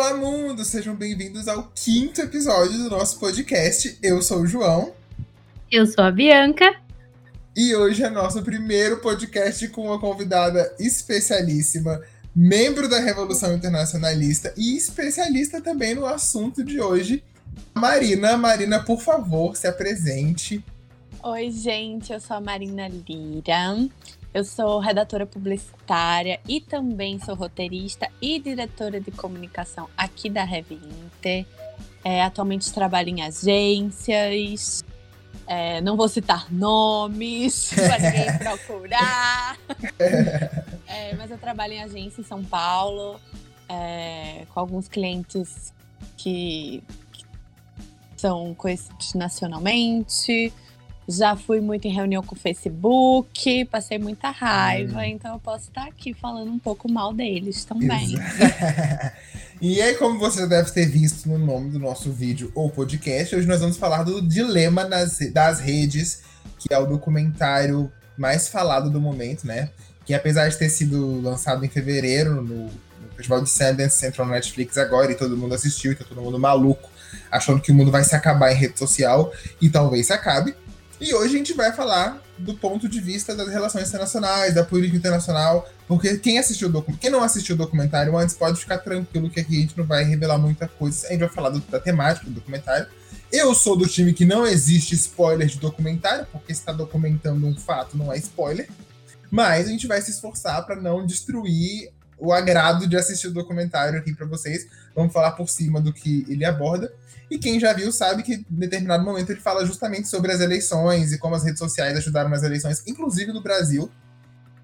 Olá, mundo! Sejam bem-vindos ao quinto episódio do nosso podcast. Eu sou o João. Eu sou a Bianca. E hoje é nosso primeiro podcast com uma convidada especialíssima, membro da Revolução Internacionalista e especialista também no assunto de hoje, Marina. Marina, por favor, se apresente. Oi, gente, eu sou a Marina Lira. Eu sou redatora publicitária e também sou roteirista e diretora de comunicação aqui da Rev Inter. É, atualmente trabalho em agências. É, não vou citar nomes para ninguém procurar. É, mas eu trabalho em agência em São Paulo, é, com alguns clientes que, que são conhecidos nacionalmente. Já fui muito em reunião com o Facebook, passei muita raiva, hum. então eu posso estar aqui falando um pouco mal deles também. e aí, como você deve ter visto no nome do nosso vídeo ou podcast, hoje nós vamos falar do Dilema nas, das Redes, que é o documentário mais falado do momento, né? Que apesar de ter sido lançado em fevereiro no, no Festival de Sundance, entrou no Netflix agora e todo mundo assistiu, e tá todo mundo maluco, achando que o mundo vai se acabar em rede social, e talvez se acabe. E hoje a gente vai falar do ponto de vista das relações internacionais, da política internacional, porque quem assistiu o quem não assistiu o documentário antes pode ficar tranquilo que aqui a gente não vai revelar muita coisa. A gente vai falar do, da temática do documentário. Eu sou do time que não existe spoiler de documentário, porque está documentando um fato não é spoiler. Mas a gente vai se esforçar para não destruir o agrado de assistir o documentário aqui para vocês. Vamos falar por cima do que ele aborda. E quem já viu sabe que em determinado momento ele fala justamente sobre as eleições e como as redes sociais ajudaram nas eleições, inclusive no Brasil.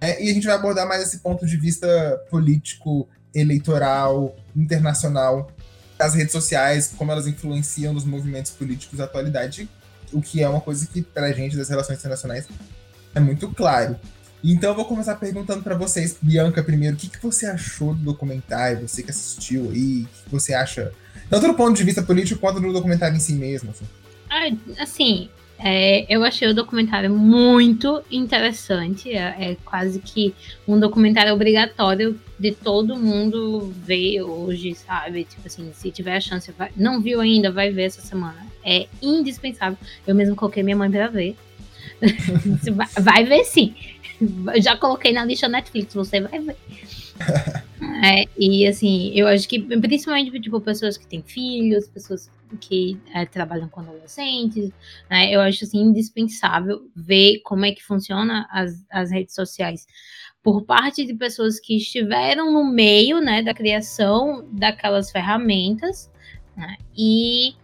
É, e a gente vai abordar mais esse ponto de vista político, eleitoral, internacional, das redes sociais, como elas influenciam nos movimentos políticos da atualidade, o que é uma coisa que, para a gente, das relações internacionais, é muito claro. Então eu vou começar perguntando para vocês, Bianca, primeiro, o que, que você achou do documentário? Você que assistiu aí, o que você acha tanto do ponto de vista político quanto do documentário em si mesmo. Assim, ah, assim é, eu achei o documentário muito interessante. É, é, quase que um documentário obrigatório de todo mundo ver hoje, sabe? Tipo assim, se tiver a chance, vai, não viu ainda, vai ver essa semana. É indispensável. Eu mesmo coloquei minha mãe pra ver. vai ver sim. Já coloquei na lista Netflix, você vai ver. É, e assim, eu acho que principalmente tipo, pessoas que têm filhos, pessoas que é, trabalham com adolescentes, né, eu acho assim, indispensável ver como é que funciona as, as redes sociais por parte de pessoas que estiveram no meio né, da criação daquelas ferramentas né, e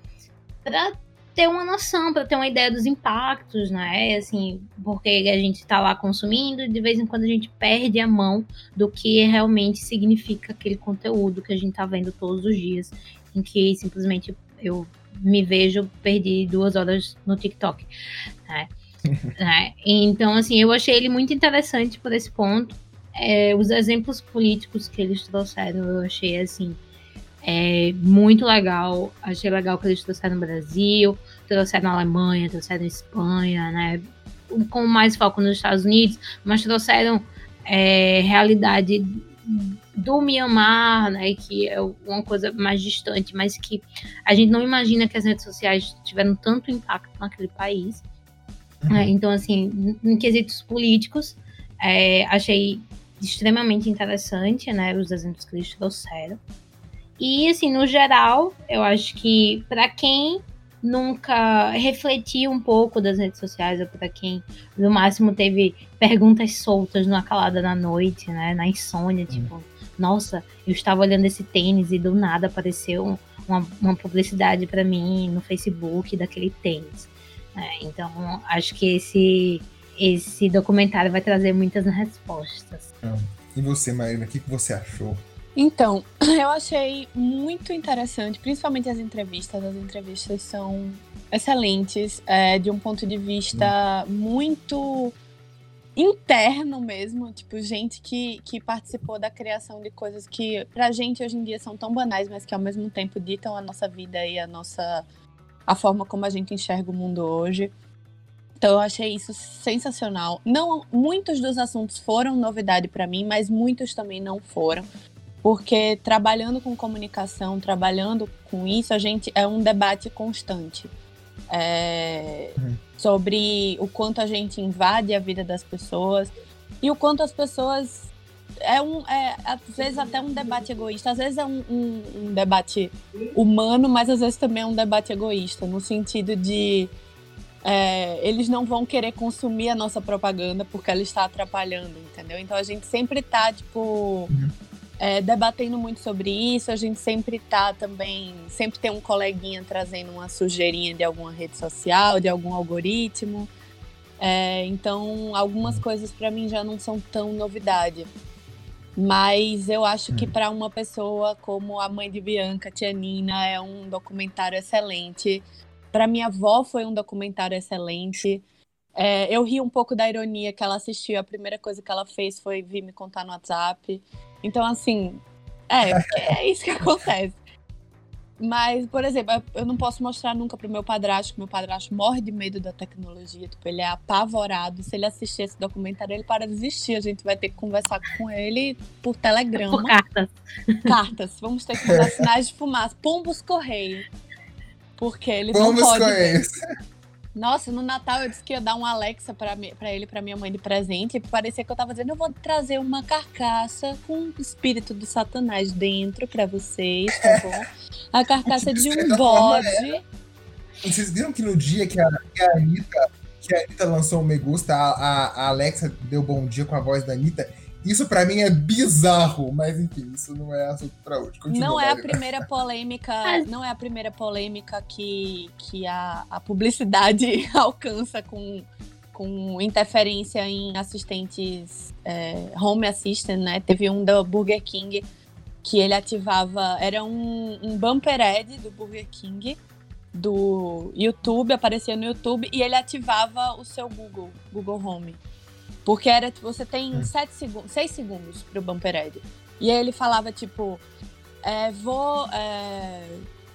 para ter uma noção, para ter uma ideia dos impactos, né? Assim, porque a gente está lá consumindo e de vez em quando a gente perde a mão do que realmente significa aquele conteúdo que a gente está vendo todos os dias, em que simplesmente eu me vejo perdi duas horas no TikTok, né? né? Então, assim, eu achei ele muito interessante por esse ponto. É, os exemplos políticos que eles trouxeram, eu achei assim é muito legal. Achei legal que eles trouxeram no Brasil, trouxeram na Alemanha, trouxeram na Espanha, né? Com mais foco nos Estados Unidos, mas trouxeram é, realidade do Myanmar, né, que é uma coisa mais distante, mas que a gente não imagina que as redes sociais tiveram tanto impacto naquele país. Uhum. Né? Então, assim, em quesitos políticos, é, achei extremamente interessante, né, os exemplos que eles trouxeram. E, assim, no geral, eu acho que para quem nunca refletiu um pouco das redes sociais, ou para quem no máximo teve perguntas soltas numa calada na noite, né, na insônia, hum. tipo, nossa, eu estava olhando esse tênis e do nada apareceu uma, uma publicidade para mim no Facebook daquele tênis. É, então, acho que esse, esse documentário vai trazer muitas respostas. E você, Marina, o que, que você achou? Então, eu achei muito interessante, principalmente as entrevistas. As entrevistas são excelentes, é, de um ponto de vista hum. muito interno mesmo, tipo, gente que, que participou da criação de coisas que pra gente hoje em dia são tão banais, mas que ao mesmo tempo ditam a nossa vida e a nossa a forma como a gente enxerga o mundo hoje. Então eu achei isso sensacional. Não, muitos dos assuntos foram novidade para mim, mas muitos também não foram. Porque trabalhando com comunicação, trabalhando com isso, a gente é um debate constante é, uhum. sobre o quanto a gente invade a vida das pessoas e o quanto as pessoas é um é, às vezes até um debate egoísta, às vezes é um, um, um debate humano, mas às vezes também é um debate egoísta no sentido de é, eles não vão querer consumir a nossa propaganda porque ela está atrapalhando, entendeu? Então a gente sempre tá, tipo, uhum. É, debatendo muito sobre isso, a gente sempre tá também, sempre tem um coleguinha trazendo uma sujeirinha de alguma rede social, de algum algoritmo. É, então, algumas uhum. coisas para mim já não são tão novidade. Mas eu acho que uhum. para uma pessoa como a mãe de Bianca, Tia Nina, é um documentário excelente para minha avó foi um documentário excelente. É, eu ri um pouco da ironia que ela assistiu. A primeira coisa que ela fez foi vir me contar no WhatsApp. Então, assim, é, é isso que acontece. Mas, por exemplo, eu não posso mostrar nunca pro meu padrasto, que meu padrasto morre de medo da tecnologia. Tipo, ele é apavorado. Se ele assistir esse documentário, ele para de existir. A gente vai ter que conversar com ele por telegrama. Por cartas. Cartas. Vamos ter que mandar sinais de fumaça. Pombos correio. Porque ele Vamos não pode. Nossa, no Natal eu disse que ia dar um Alexa pra ele, pra minha mãe de presente. E parecia que eu tava dizendo: eu vou trazer uma carcaça com o espírito do Satanás dentro pra vocês, tá bom? A carcaça de um bode. Vocês viram que no dia que a, que a Anitta, que a Anitta lançou o Me Gusta, a, a Alexa deu bom dia com a voz da Anitta. Isso para mim é bizarro, mas enfim, isso não é assunto para hoje. Continua, não é a primeira polêmica, não é a primeira polêmica que, que a, a publicidade alcança com, com interferência em assistentes é, home assistant, né? Teve um da Burger King que ele ativava, era um, um bumper ad do Burger King do YouTube, aparecia no YouTube e ele ativava o seu Google, Google Home. Porque era, tipo, você tem hum. sete segundos, seis segundos pro bumper ad. E aí ele falava, tipo, é, vou. É,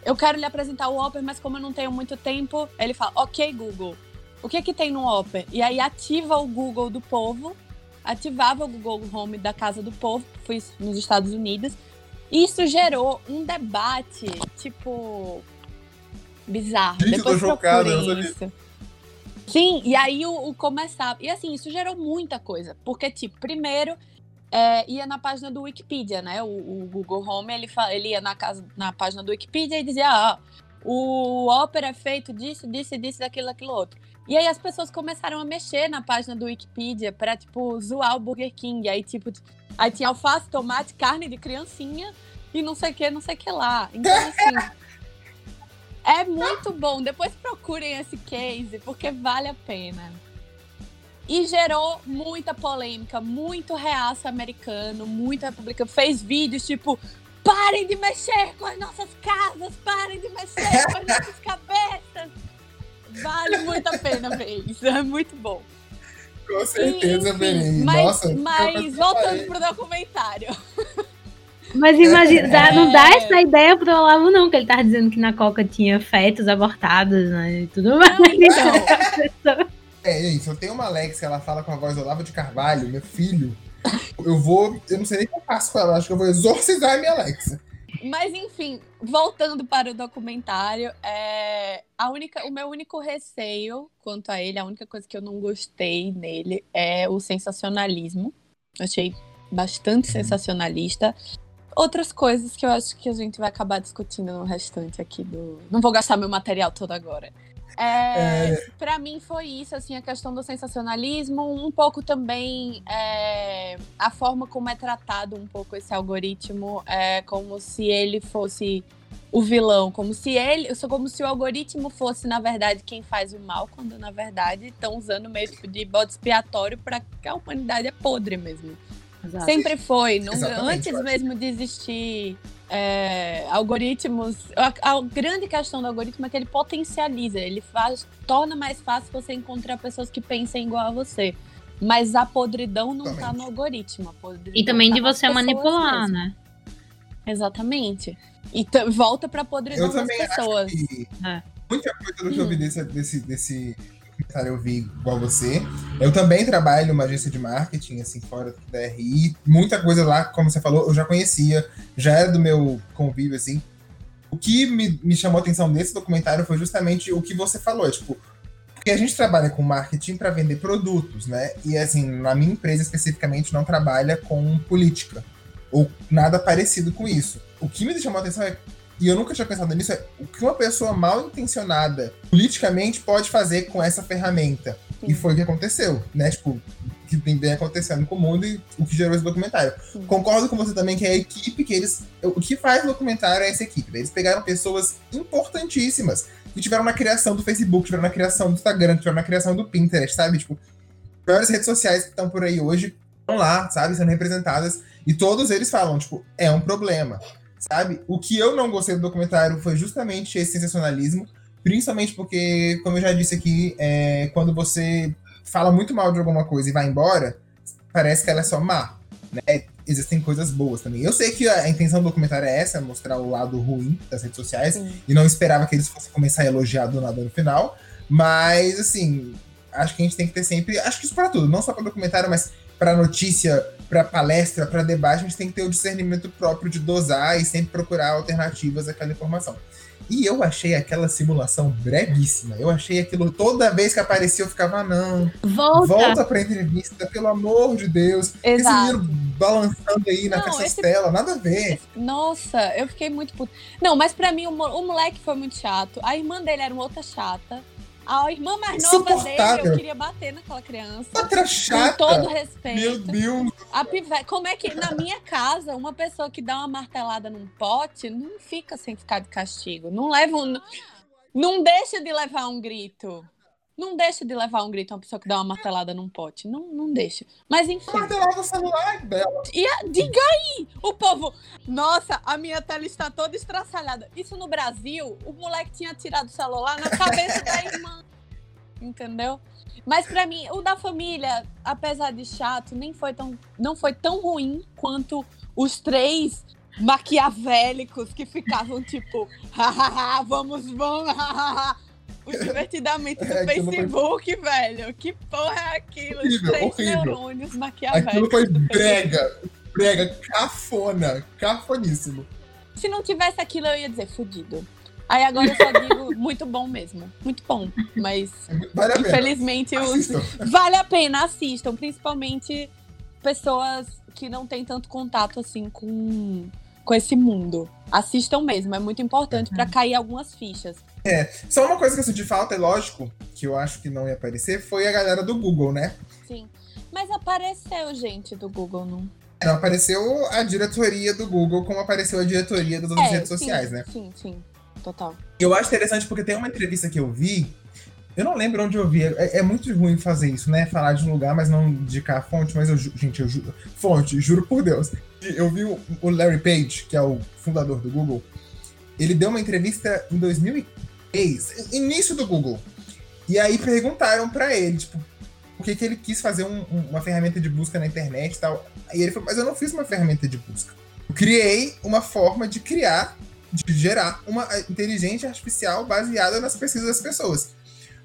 eu quero lhe apresentar o Opera, mas como eu não tenho muito tempo, ele fala, ok, Google. O que que tem no Opera? E aí ativa o Google do povo, ativava o Google Home da casa do povo, fui nos Estados Unidos. Isso gerou um debate, tipo, bizarro. Gente, Depois procurem isso. Sim, e aí o, o começar. E assim, isso gerou muita coisa. Porque, tipo, primeiro. É, ia na página do Wikipedia, né? O, o Google Home, ele, ele ia na, casa, na página do Wikipedia e dizia, ah, o Opera é feito disso, disso, disso, daquilo, daquilo outro. E aí as pessoas começaram a mexer na página do Wikipedia pra, tipo, zoar o Burger King. Aí, tipo, aí tinha alface, tomate, carne de criancinha e não sei o que, não sei o que lá. Então, assim... É muito bom. Depois procurem esse case, porque vale a pena. E gerou muita polêmica, muito reaço americano, muita republicano. Fez vídeos tipo: parem de mexer com as nossas casas, parem de mexer com as nossas cabeças. Vale muito a pena ver isso, é muito bom. Com certeza, verei. Mas, Nossa, mas voltando pro documentário. Mas imagina, dá, não dá é. essa ideia pro Olavo, não, que ele tava dizendo que na Coca tinha fetos abortados, né? E tudo mais. Então. é, gente, eu tenho uma Alex que ela fala com a voz do Olavo de Carvalho, meu filho. Eu vou. Eu não sei nem o que eu faço com ela, acho que eu vou exorcizar a minha Alexa. Mas enfim, voltando para o documentário, é, a única, o meu único receio quanto a ele, a única coisa que eu não gostei nele é o sensacionalismo. Achei bastante sensacionalista outras coisas que eu acho que a gente vai acabar discutindo no restante aqui do. Não vou gastar meu material todo agora. É, é... Para mim foi isso, assim, a questão do sensacionalismo, um pouco também é, a forma como é tratado um pouco esse algoritmo, é como se ele fosse o vilão, como se ele, como se o algoritmo fosse na verdade quem faz o mal, quando na verdade estão usando mesmo de bode expiatório para que a humanidade é podre mesmo. Exato. Sempre foi. Antes mesmo de existir é, algoritmos. A, a, grande questão do algoritmo é que ele potencializa, ele faz, torna mais fácil você encontrar pessoas que pensem igual a você. Mas a podridão não está no algoritmo. e também tá de você manipular, mesmo. né? Exatamente. E volta pra podridão das pessoas. É. Muita coisa do que eu vi hum. desse, desse, desse documentário eu vi igual você. Eu também trabalho numa agência de marketing, assim, fora da RI. Muita coisa lá, como você falou, eu já conhecia, já era do meu convívio, assim. O que me, me chamou a atenção desse documentário foi justamente o que você falou, tipo, porque a gente trabalha com marketing para vender produtos, né? E assim, na minha empresa especificamente não trabalha com política ou nada parecido com isso. O que me chamou a atenção é e eu nunca tinha pensado nisso, é o que uma pessoa mal intencionada politicamente pode fazer com essa ferramenta. Sim. E foi o que aconteceu, né? Tipo, o que vem acontecendo com o mundo e o que gerou esse documentário. Sim. Concordo com você também que é a equipe que eles. O que faz o documentário é essa equipe. Né? Eles pegaram pessoas importantíssimas que tiveram na criação do Facebook, tiveram na criação do Instagram, tiveram na criação do Pinterest, sabe? Tipo, várias redes sociais que estão por aí hoje estão lá, sabe? Sendo representadas. E todos eles falam, tipo, é um problema sabe? O que eu não gostei do documentário foi justamente esse sensacionalismo, principalmente porque, como eu já disse aqui, é, quando você fala muito mal de alguma coisa e vai embora, parece que ela é só má, né? Existem coisas boas também. Eu sei que a intenção do documentário é essa, mostrar o lado ruim das redes sociais, Sim. e não esperava que eles fossem começar a elogiar do nada no final, mas, assim, acho que a gente tem que ter sempre, acho que isso para tudo, não só para documentário, mas para notícia, para palestra, para debate, a gente tem que ter o discernimento próprio de dosar e sempre procurar alternativas àquela informação. E eu achei aquela simulação breguíssima. Eu achei aquilo toda vez que aparecia eu ficava, não. Volta. Volta pra entrevista, pelo amor de Deus. Exato. Esse menino balançando aí na esse... nada a ver. Nossa, eu fiquei muito puto. Não, mas para mim o, o moleque foi muito chato. A irmã dele era uma outra chata. A irmã mais nova dele, eu queria bater naquela criança. Outra chata. Com todo respeito. Meu Deus. A pive... Como é que, na minha casa, uma pessoa que dá uma martelada num pote não fica sem ficar de castigo. Não leva um... Não deixa de levar um grito. Não deixa de levar um grito a uma pessoa que dá uma martelada num pote. Não, não deixa. Mas enfim. Martelada no celular dela. E a, diga aí! O povo. Nossa, a minha tela está toda estraçalhada. Isso no Brasil, o moleque tinha tirado o celular na cabeça da irmã. Entendeu? Mas para mim, o da família, apesar de chato, nem foi tão, não foi tão ruim quanto os três maquiavélicos que ficavam tipo, hahaha, vamos, vamos, hahaha o divertidamente do é, Facebook, foi... velho. Que porra é aquilo? Horrível, três horrível. neurônios maquiavélicos. Aquilo foi brega, brega, cafona, cafoníssimo. Se não tivesse aquilo, eu ia dizer fudido. Aí agora eu só digo muito bom mesmo. Muito bom. Mas vale infelizmente os... vale a pena, assistam. Principalmente pessoas que não têm tanto contato assim com, com esse mundo. Assistam mesmo, é muito importante para cair algumas fichas. É, só uma coisa que eu senti falta, é lógico, que eu acho que não ia aparecer, foi a galera do Google, né? Sim. Mas apareceu gente do Google, não? Não, apareceu a diretoria do Google, como apareceu a diretoria das outras é, redes sim, sociais, né? Sim, sim, total. Eu acho interessante porque tem uma entrevista que eu vi, eu não lembro onde eu vi, é, é muito ruim fazer isso, né? Falar de um lugar, mas não indicar a fonte, mas eu, gente, eu juro, fonte, juro por Deus. Eu vi o Larry Page, que é o fundador do Google, ele deu uma entrevista em 2015 início do Google. E aí perguntaram para ele, tipo, por que, que ele quis fazer um, um, uma ferramenta de busca na internet e tal. Aí ele falou, mas eu não fiz uma ferramenta de busca. Eu criei uma forma de criar, de gerar uma inteligência artificial baseada nas pesquisas das pessoas.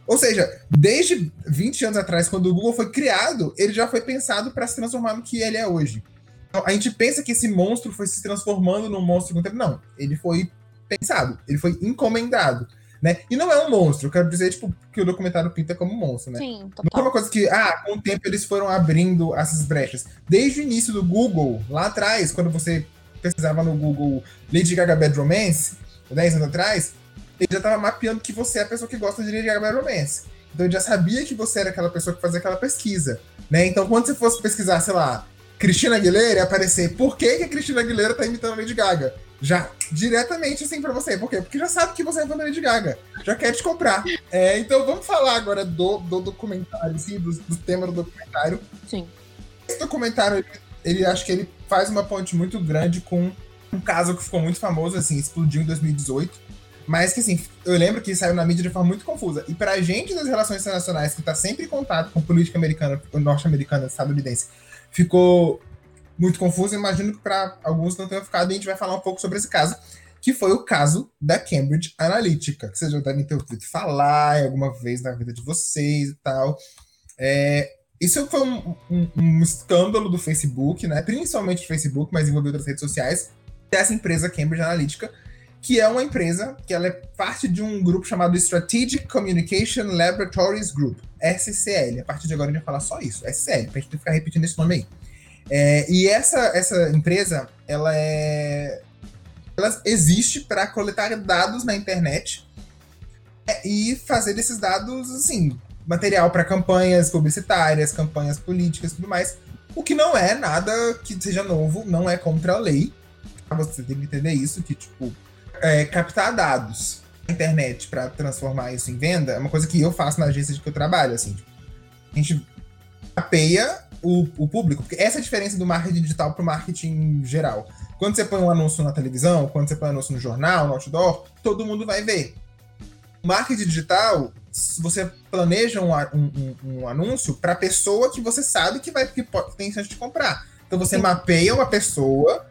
Ou seja, desde 20 anos atrás, quando o Google foi criado, ele já foi pensado para se transformar no que ele é hoje. Então, a gente pensa que esse monstro foi se transformando num monstro com o tempo. Não, ele foi pensado, ele foi encomendado né? E não é um monstro, eu quero dizer, tipo, que o documentário pinta como um monstro, né? Sim, total. Não é uma coisa que, ah, com o tempo eles foram abrindo essas brechas. Desde o início do Google, lá atrás, quando você pesquisava no Google Lady Gaga Bad Romance, 10 anos atrás, ele já estava mapeando que você é a pessoa que gosta de Lady Gaga Bad Romance. Então ele já sabia que você era aquela pessoa que fazia aquela pesquisa, né? Então quando você fosse pesquisar, sei lá, Cristina Aguilera, ia aparecer por que, que a Cristina Aguilera tá imitando a Lady Gaga já diretamente assim para você. Por quê? Porque já sabe que você é fã da Lady Gaga. Já quer te comprar. É, então vamos falar agora do, do documentário, sim, do, do tema do documentário. Sim. Esse documentário, ele, ele acho que ele faz uma ponte muito grande com um caso que ficou muito famoso, assim, explodiu em 2018. Mas que, assim, eu lembro que saiu na mídia de forma muito confusa. E pra gente das relações internacionais, que tá sempre em contato com política americana, norte-americana, estadunidense, ficou muito confuso. Imagino que para alguns não tenha ficado e a gente vai falar um pouco sobre esse caso. que foi o caso da Cambridge Analytica, que vocês já devem ter ouvido falar alguma vez na vida de vocês e tal. É, isso foi um, um, um, escândalo do Facebook, né? Principalmente do Facebook, mas envolveu outras redes sociais, dessa empresa Cambridge Analytica, que é uma empresa que ela é parte de um grupo chamado Strategic Communication Laboratories Group, SCL. A partir de agora a gente vai falar só isso, SCL, pra gente ficar repetindo esse nome aí. É, e essa, essa empresa, ela é. Ela existe para coletar dados na internet é, e fazer desses dados, assim, material para campanhas publicitárias, campanhas políticas e tudo mais. O que não é nada que seja novo, não é contra a lei. Você tem que entender isso, que, tipo, é, captar dados na internet para transformar isso em venda é uma coisa que eu faço na agência de que eu trabalho, assim. Tipo, a gente mapeia o, o público, porque essa é a diferença do marketing digital para o marketing geral. Quando você põe um anúncio na televisão, quando você põe um anúncio no jornal, no outdoor, todo mundo vai ver. Marketing digital, você planeja um, um, um anúncio para pessoa que você sabe que vai que tem chance de comprar. Então você mapeia uma pessoa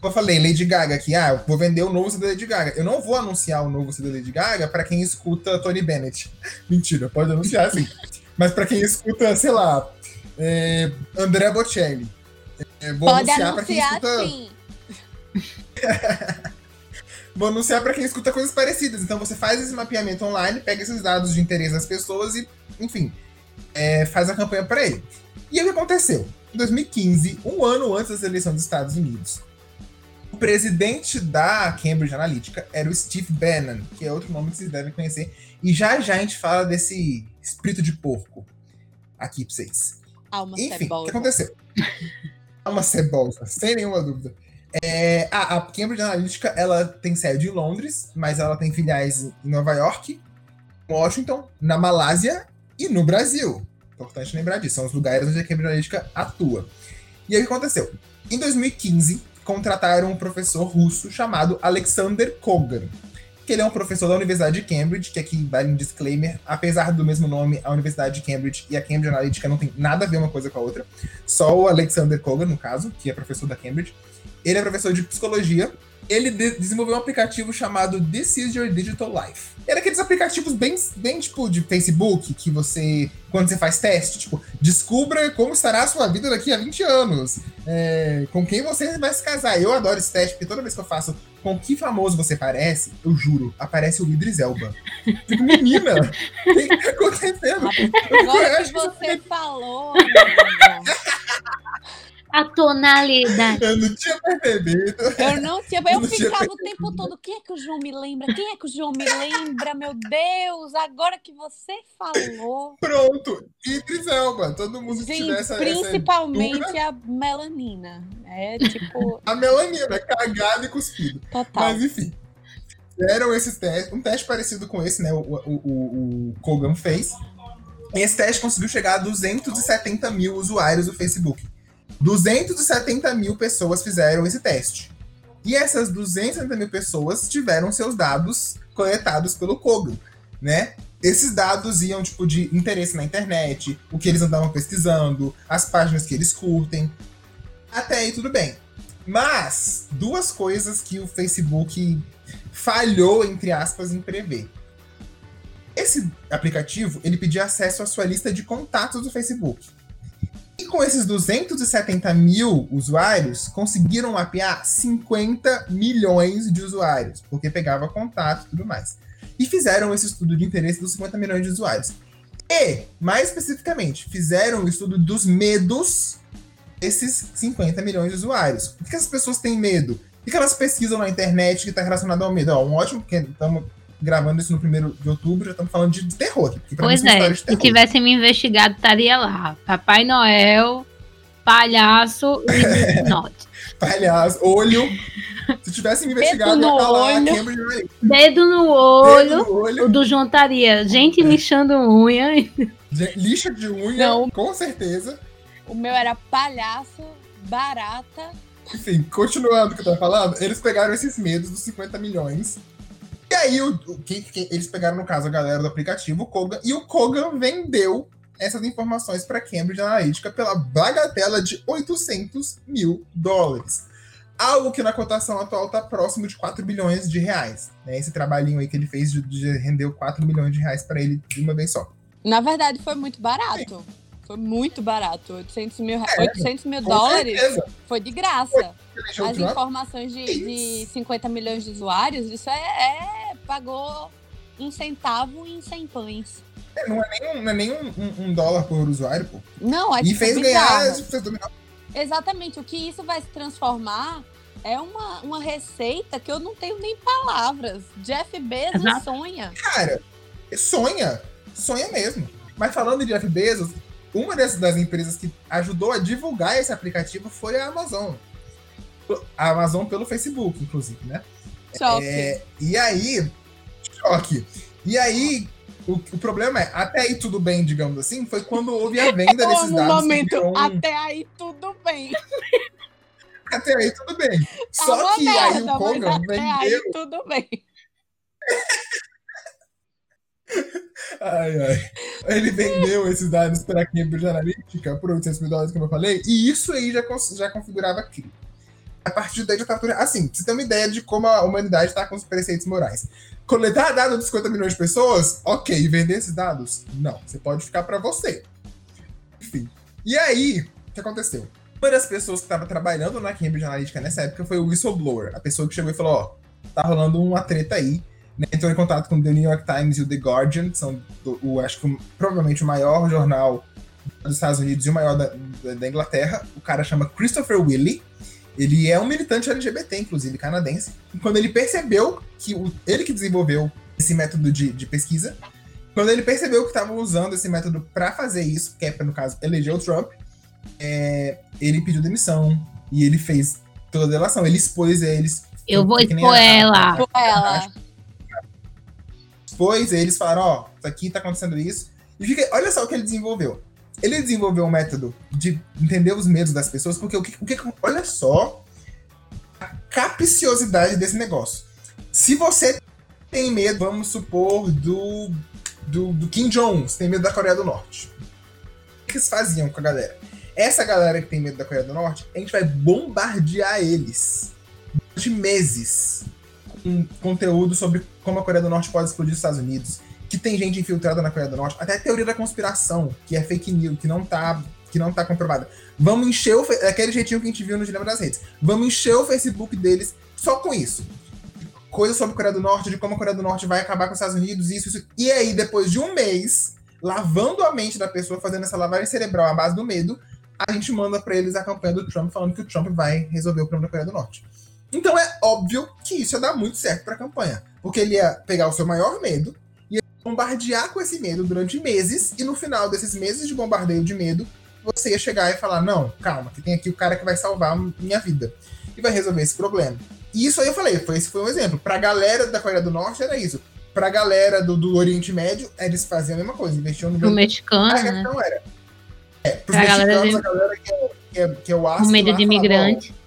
como eu falei, Lady Gaga aqui, ah, eu vou vender o novo CD da Lady Gaga. Eu não vou anunciar o novo CD da Lady Gaga para quem escuta Tony Bennett. Mentira, pode anunciar sim. Mas para quem escuta, sei lá, é, André Bocelli. É, vou pode anunciar, para quem escuta. Vou anunciar para quem escuta coisas parecidas. Então você faz esse mapeamento online, pega esses dados de interesse das pessoas e, enfim, é, faz a campanha para ele. E o que aconteceu? Em 2015, um ano antes das eleições dos Estados Unidos, o presidente da Cambridge Analytica era o Steve Bannon, que é outro nome que vocês devem conhecer. E já já a gente fala desse espírito de porco aqui pra vocês. Alma Enfim, cebosa. o que aconteceu? Alma cebosa, sem nenhuma dúvida. É, a, a, Cambridge Analytica ela tem sede em Londres, mas ela tem filiais em Nova York, Washington, na Malásia e no Brasil. Importante lembrar disso, são os lugares onde a Cambridge Analytica atua. E aí o que aconteceu? Em 2015, contrataram um professor russo chamado Alexander Kogan. Que ele é um professor da Universidade de Cambridge, que aqui vale um disclaimer, apesar do mesmo nome, a Universidade de Cambridge e a Cambridge Analytica não tem nada a ver uma coisa com a outra. Só o Alexander Kogan, no caso, que é professor da Cambridge. Ele é professor de psicologia ele de desenvolveu um aplicativo chamado This is Your Digital Life. Era aqueles aplicativos bem, bem tipo de Facebook, que você, quando você faz teste, tipo, descubra como estará a sua vida daqui a 20 anos, é, com quem você vai se casar. Eu adoro esse teste, porque toda vez que eu faço com que famoso você parece, eu juro, aparece o Idris Elba. Tipo, menina, o que tá acontecendo? Agora que você falou, a tonalidade. Eu não tinha percebido. Eu não tinha. Eu, eu não ficava tinha o tempo todo. Quem é que o João me lembra? Quem é que o João me lembra? Meu Deus, agora que você falou. Pronto, Idris Elba. Todo mundo Gente, tivesse Principalmente essa a melanina. É tipo. a melanina, cagada e cuspido. Total. Mas enfim. Fizeram esses testes, um teste parecido com esse, né? O, o, o, o Kogan fez. E esse teste conseguiu chegar a 270 mil usuários do Facebook. 270 mil pessoas fizeram esse teste. E essas 270 mil pessoas tiveram seus dados coletados pelo Kogan, né? Esses dados iam, tipo, de interesse na internet, o que eles andavam pesquisando, as páginas que eles curtem. Até aí tudo bem. Mas, duas coisas que o Facebook falhou, entre aspas, em prever. Esse aplicativo, ele pedia acesso à sua lista de contatos do Facebook. E com esses 270 mil usuários, conseguiram mapear 50 milhões de usuários, porque pegava contato e tudo mais. E fizeram esse estudo de interesse dos 50 milhões de usuários. E, mais especificamente, fizeram o estudo dos medos desses 50 milhões de usuários. Por que as pessoas têm medo? O que elas pesquisam na internet que está relacionado ao medo? Ó, um ótimo, porque estamos gravando isso no primeiro de outubro, já estamos falando de, terror. Pois é, se tivessem me investigado, estaria lá. Papai Noel, palhaço e palhaço, olho. Se tivessem me investigado, Dedo no ia olho. Dedo no olho. Dedo no olho. O do João estaria. Gente lixando unha. Lixa de unha, Não. com certeza. O meu era palhaço, barata. Enfim, continuando o que eu tava falando, eles pegaram esses medos dos 50 milhões aí, o, o que, que, eles pegaram, no caso, a galera do aplicativo, o Kogan, e o Kogan vendeu essas informações para Cambridge Analytica pela bagatela de 800 mil dólares. algo que na cotação atual está próximo de 4 bilhões de reais. Né? Esse trabalhinho aí que ele fez de, de rendeu 4 milhões de reais para ele de uma vez só. Na verdade, foi muito barato. Sim. Foi muito barato. 800 mil, é, 800 mil dólares certeza. foi de graça. Foi. As informações de, de 50 milhões de usuários, isso é, é pagou um centavo em 100 pães. É, não é nem, um, não é nem um, um, um dólar por usuário, pô. Não, é E fez ganhar, Exatamente. O que isso vai se transformar é uma, uma receita que eu não tenho nem palavras. Jeff Bezos Exato. sonha. Cara, sonha. Sonha mesmo. Mas falando de Jeff Bezos, uma das, das empresas que ajudou a divulgar esse aplicativo foi a Amazon. A Amazon pelo Facebook, inclusive, né? É, e aí. Choque. E aí, o, o, problema é, até aí tudo bem, digamos assim, foi quando houve a venda desses dados. momento, um... até aí tudo bem. até aí tudo bem. Tá Só que merda, aí o Kogan vendeu. Aí tudo bem. ai, ai. Ele vendeu esses dados para a Cambridge Analytica por 800 mil dólares, como eu falei, e isso aí já, já configurava crime. A partir daí já tudo. Assim, pra você ter uma ideia de como a humanidade está com os preceitos morais. Coletar dados de 50 milhões de pessoas, ok. Vender esses dados? Não. Você pode ficar para você. Enfim. E aí, o que aconteceu? Uma das pessoas que estava trabalhando na Cambridge Analytica nessa época foi o whistleblower, a pessoa que chegou e falou: Ó, tá rolando uma treta aí. Né? Entrou em contato com o The New York Times e o The Guardian, que são, do, o, acho que provavelmente o maior jornal dos Estados Unidos e o maior da, da Inglaterra. O cara chama Christopher Willey. Ele é um militante LGBT, inclusive, canadense. E quando ele percebeu que o, ele que desenvolveu esse método de, de pesquisa, quando ele percebeu que estavam usando esse método para fazer isso, que é, no caso, eleger o Trump, é, ele pediu demissão e ele fez toda a delação. Ele expôs eles. Eu vou expor ela. Expor ela. Expôs, eles falaram: Ó, oh, isso aqui tá acontecendo isso. E fica, olha só o que ele desenvolveu ele desenvolveu um método de entender os medos das pessoas, porque o que, o que olha só a capciosidade desse negócio. Se você tem medo, vamos supor, do, do, do Kim Jong-un, tem medo da Coreia do Norte. O que eles faziam com a galera? Essa galera que tem medo da Coreia do Norte, a gente vai bombardear eles de meses com conteúdo sobre como a Coreia do Norte pode explodir os Estados Unidos, tem gente infiltrada na Coreia do Norte, até a teoria da conspiração, que é fake news, que não tá, que não tá comprovada. Vamos encher o. É aquele jeitinho que a gente viu no Dilema das Redes. Vamos encher o Facebook deles só com isso. Coisa sobre a Coreia do Norte, de como a Coreia do Norte vai acabar com os Estados Unidos, isso, isso. E aí, depois de um mês, lavando a mente da pessoa, fazendo essa lavagem cerebral à base do medo, a gente manda para eles a campanha do Trump falando que o Trump vai resolver o problema da Coreia do Norte. Então é óbvio que isso ia dar muito certo para a campanha, porque ele ia pegar o seu maior medo, bombardear com esse medo durante meses, e no final desses meses de bombardeio de medo, você ia chegar e falar: não, calma, que tem aqui o cara que vai salvar minha vida e vai resolver esse problema. E isso aí eu falei, foi, esse foi um exemplo. Pra galera da Coreia do Norte era isso. Pra galera do, do Oriente Médio, eles faziam a mesma coisa, investiam no mexicano. A né? era. É, pros pra mexicanos, galera de... a galera que, é, que, é, que é o O medo de imigrante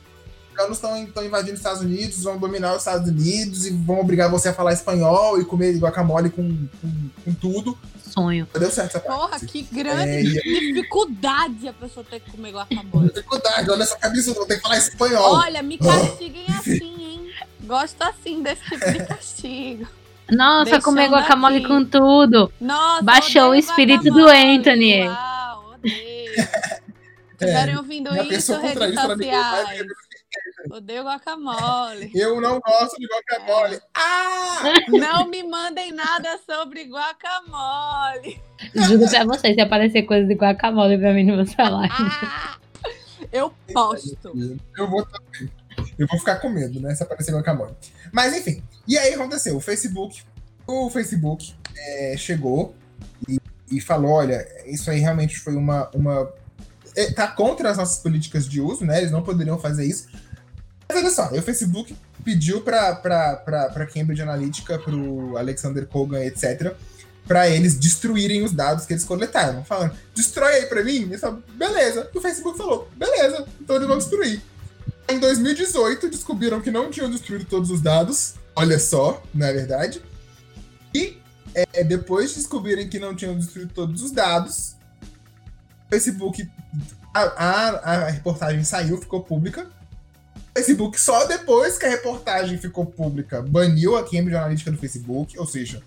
americanos estão invadindo os Estados Unidos, vão dominar os Estados Unidos e vão obrigar você a falar espanhol e comer guacamole com, com, com tudo. Sonho. Deu certo essa Porra, parte. que grande é, dificuldade a pessoa ter que comer guacamole. Dificuldade, olha essa cabeça, vou ter que falar espanhol. Olha, me castiguem assim, hein? Gosto assim desse tipo de castigo. Nossa, Deixando comer guacamole aqui. com tudo. Nossa, Baixou o espírito do Anthony. Uau, odeio. Estiverem é, ouvindo isso, redes sociais. Odeio guacamole. Eu não gosto de guacamole. Ah! Não me mandem nada sobre guacamole. Juro pra vocês, se aparecer coisa de guacamole pra mim no meu salário. Ah! Eu posto. Eu vou também. Eu vou ficar com medo, né? Se aparecer guacamole. Mas enfim. E aí aconteceu? O Facebook. O Facebook é, chegou e, e falou: olha, isso aí realmente foi uma, uma é, tá contra as nossas políticas de uso, né? Eles não poderiam fazer isso. Mas olha só, o Facebook pediu para Cambridge Analytica, para o Alexander Kogan, etc., para eles destruírem os dados que eles coletaram. Falando, destrói aí para mim. Beleza. E o Facebook falou, beleza, então eles vão destruir. Em 2018, descobriram que não tinham destruído todos os dados. Olha só, não é verdade? E é, depois de descobrirem que não tinham destruído todos os dados, o Facebook. A, a, a reportagem saiu, ficou pública Facebook, só depois que a reportagem ficou pública, baniu a Cambridge Analytica do Facebook, ou seja,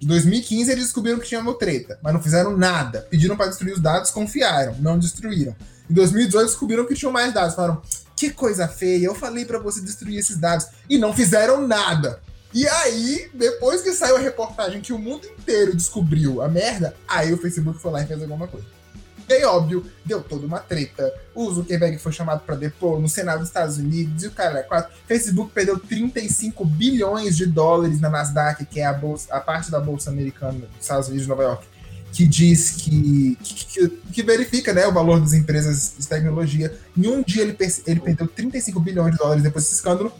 em 2015 eles descobriram que tinha uma treta, mas não fizeram nada. Pediram para destruir os dados, confiaram, não destruíram. Em 2018 descobriram que tinham mais dados, falaram: "Que coisa feia, eu falei para você destruir esses dados" e não fizeram nada. E aí, depois que saiu a reportagem que o mundo inteiro descobriu a merda, aí o Facebook foi lá e fez alguma coisa. E aí, óbvio, deu toda uma treta. O Zuckerberg foi chamado para depor no Senado dos Estados Unidos e o cara é quatro. Facebook perdeu 35 bilhões de dólares na Nasdaq, que é a, bolsa, a parte da bolsa americana dos Estados Unidos de Nova York, que diz que, que, que, verifica né, o valor das empresas de tecnologia. Em um dia ele, ele perdeu 35 bilhões de dólares depois desse escândalo.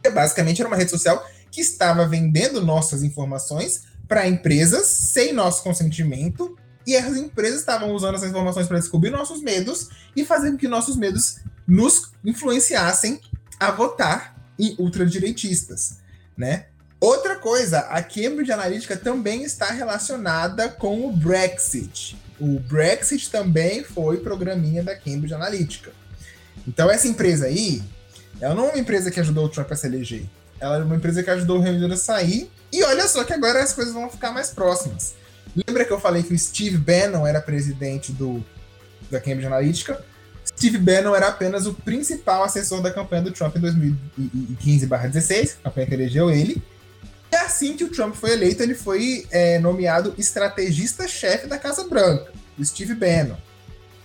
Que basicamente era uma rede social que estava vendendo nossas informações para empresas sem nosso consentimento e as empresas estavam usando essas informações para descobrir nossos medos e fazer com que nossos medos nos influenciassem a votar em ultradireitistas, né? Outra coisa, a Cambridge Analytica também está relacionada com o Brexit. O Brexit também foi programinha da Cambridge Analytica. Então essa empresa aí, ela não é uma empresa que ajudou o Trump a se eleger. Ela é uma empresa que ajudou o Reino Unido a sair. E olha só que agora as coisas vão ficar mais próximas. Lembra que eu falei que o Steve Bannon era presidente do, da Cambridge Analytica? Steve Bannon era apenas o principal assessor da campanha do Trump em 2015-16, a campanha que elegeu ele. E assim que o Trump foi eleito, ele foi é, nomeado estrategista-chefe da Casa Branca, o Steve Bannon.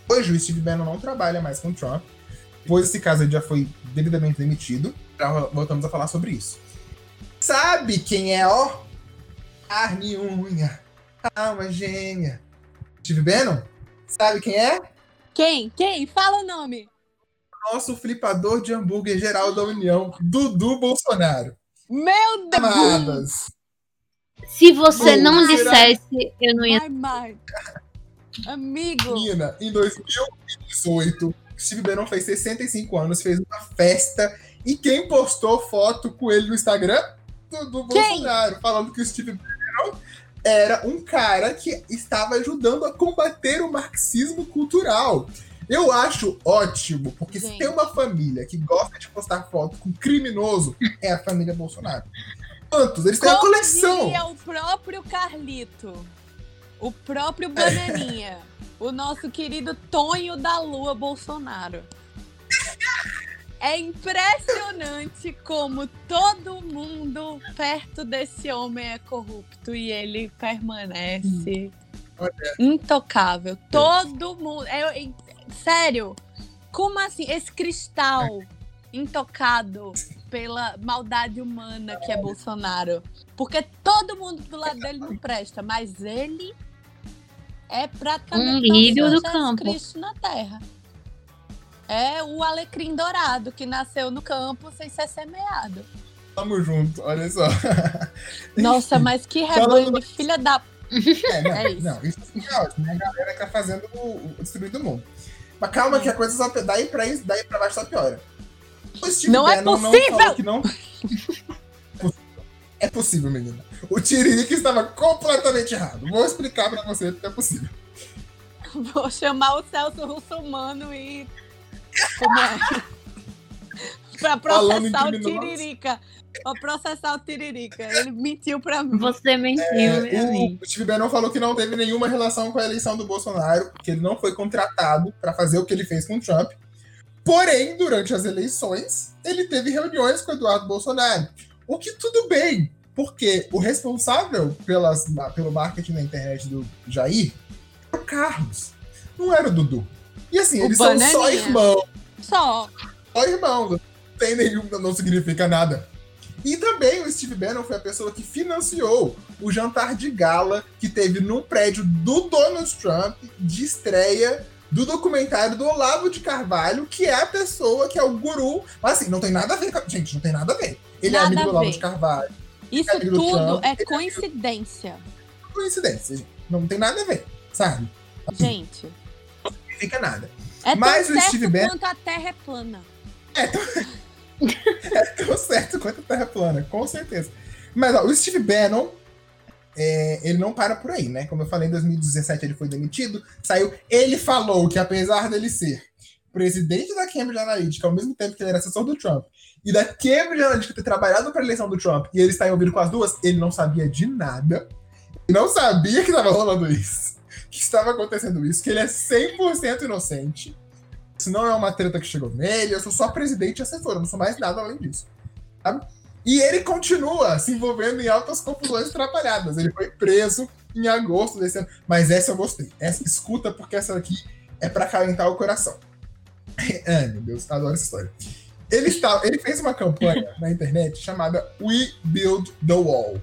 Hoje o Steve Bannon não trabalha mais com o Trump. Depois desse caso ele já foi devidamente demitido. Voltamos a falar sobre isso. Sabe quem é, ó? Carne unha. Alma gêmea. Steve Bannon? Sabe quem é? Quem? Quem? Fala o nome. Nosso flipador de hambúrguer geral da União, Dudu Bolsonaro. Meu Deus! Amadas. Se você Bom, não dissesse, eu não ia. Ai, mãe. Amigo. Menina, em 2018, Steve Bannon fez 65 anos, fez uma festa. E quem postou foto com ele no Instagram? Do, do Bolsonaro, falando que o Steve Bannon era um cara que estava ajudando a combater o marxismo cultural. Eu acho ótimo, porque Gente. se tem uma família que gosta de postar foto com criminoso, é a família Bolsonaro. Quantos? Eles têm a coleção. o próprio Carlito, o próprio Bananinha, o nosso querido Tonho da Lua Bolsonaro. É impressionante como todo mundo perto desse homem é corrupto e ele permanece intocável. Todo mundo. É, é, sério, como assim? Esse cristal intocado pela maldade humana que é Bolsonaro. Porque todo mundo do lado dele não presta, mas ele é praticamente um lírio do campo. Cristo na Terra é o alecrim dourado que nasceu no campo sem ser semeado. Tamo junto, olha só. Nossa, mas que rebanho de filha da. É, não, é isso. Não, isso é ótimo, né? A galera que tá fazendo o, o destruindo o mundo. Mas calma, que a coisa só. Daí pra, isso, daí pra baixo só piora. não é possível! Não não... É possível, menina. O Tiririca estava completamente errado. Vou explicar pra você porque é possível. Vou chamar o Celso Russomano e como é? pra processar o Tiririca. Pra processar o Tiririca. Ele mentiu pra mim. Você mentiu, é, o, o Steve Bannon falou que não teve nenhuma relação com a eleição do Bolsonaro, que ele não foi contratado para fazer o que ele fez com o Trump. Porém, durante as eleições, ele teve reuniões com o Eduardo Bolsonaro. O que tudo bem, porque o responsável pelas, pelo marketing na internet do Jair era o Carlos, não era o Dudu. E assim, o eles bananinha. são só irmãos. Só. Só irmãos. Não tem nenhum, não significa nada. E também o Steve Bannon foi a pessoa que financiou o jantar de gala que teve num prédio do Donald Trump de estreia do documentário do Olavo de Carvalho, que é a pessoa que é o guru. Mas assim, não tem nada a ver com. Gente, não tem nada a ver. Ele nada é amigo do Olavo de Carvalho. Isso é tudo Trump, é coincidência. É coincidência, gente. Não tem nada a ver, sabe? Gente significa nada. É Mas tão o certo Steve Bannon... quanto a Terra é plana. É tão... é tão certo quanto a Terra é plana, com certeza. Mas ó, o Steve Bannon, é, ele não para por aí, né? Como eu falei, em 2017 ele foi demitido, saiu. Ele falou que apesar dele ser presidente da Cambridge Analytica, ao mesmo tempo que ele era assessor do Trump, e da Cambridge Analytica ter trabalhado para a eleição do Trump, e ele está envolvido com as duas, ele não sabia de nada. Ele não sabia que estava rolando isso, que estava acontecendo isso, que ele é 100% inocente. Isso não é uma treta que chegou nele, eu sou só presidente e assessor, eu não sou mais nada além disso. Sabe? E ele continua se envolvendo em altas confusões atrapalhadas. Ele foi preso em agosto desse ano. Mas essa eu gostei. Essa escuta, porque essa aqui é para calentar o coração. Ai, meu Deus, adoro essa história. Ele, está, ele fez uma campanha na internet chamada We Build the Wall.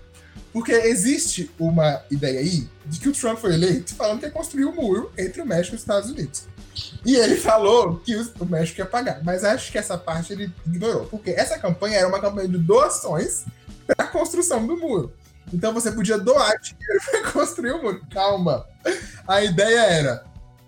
Porque existe uma ideia aí de que o Trump foi eleito falando que ia construir um muro entre o México e os Estados Unidos. E ele falou que o México ia pagar. Mas acho que essa parte ele ignorou. Porque essa campanha era uma campanha de doações para a construção do muro. Então você podia doar dinheiro para construir o muro. Calma. A ideia era: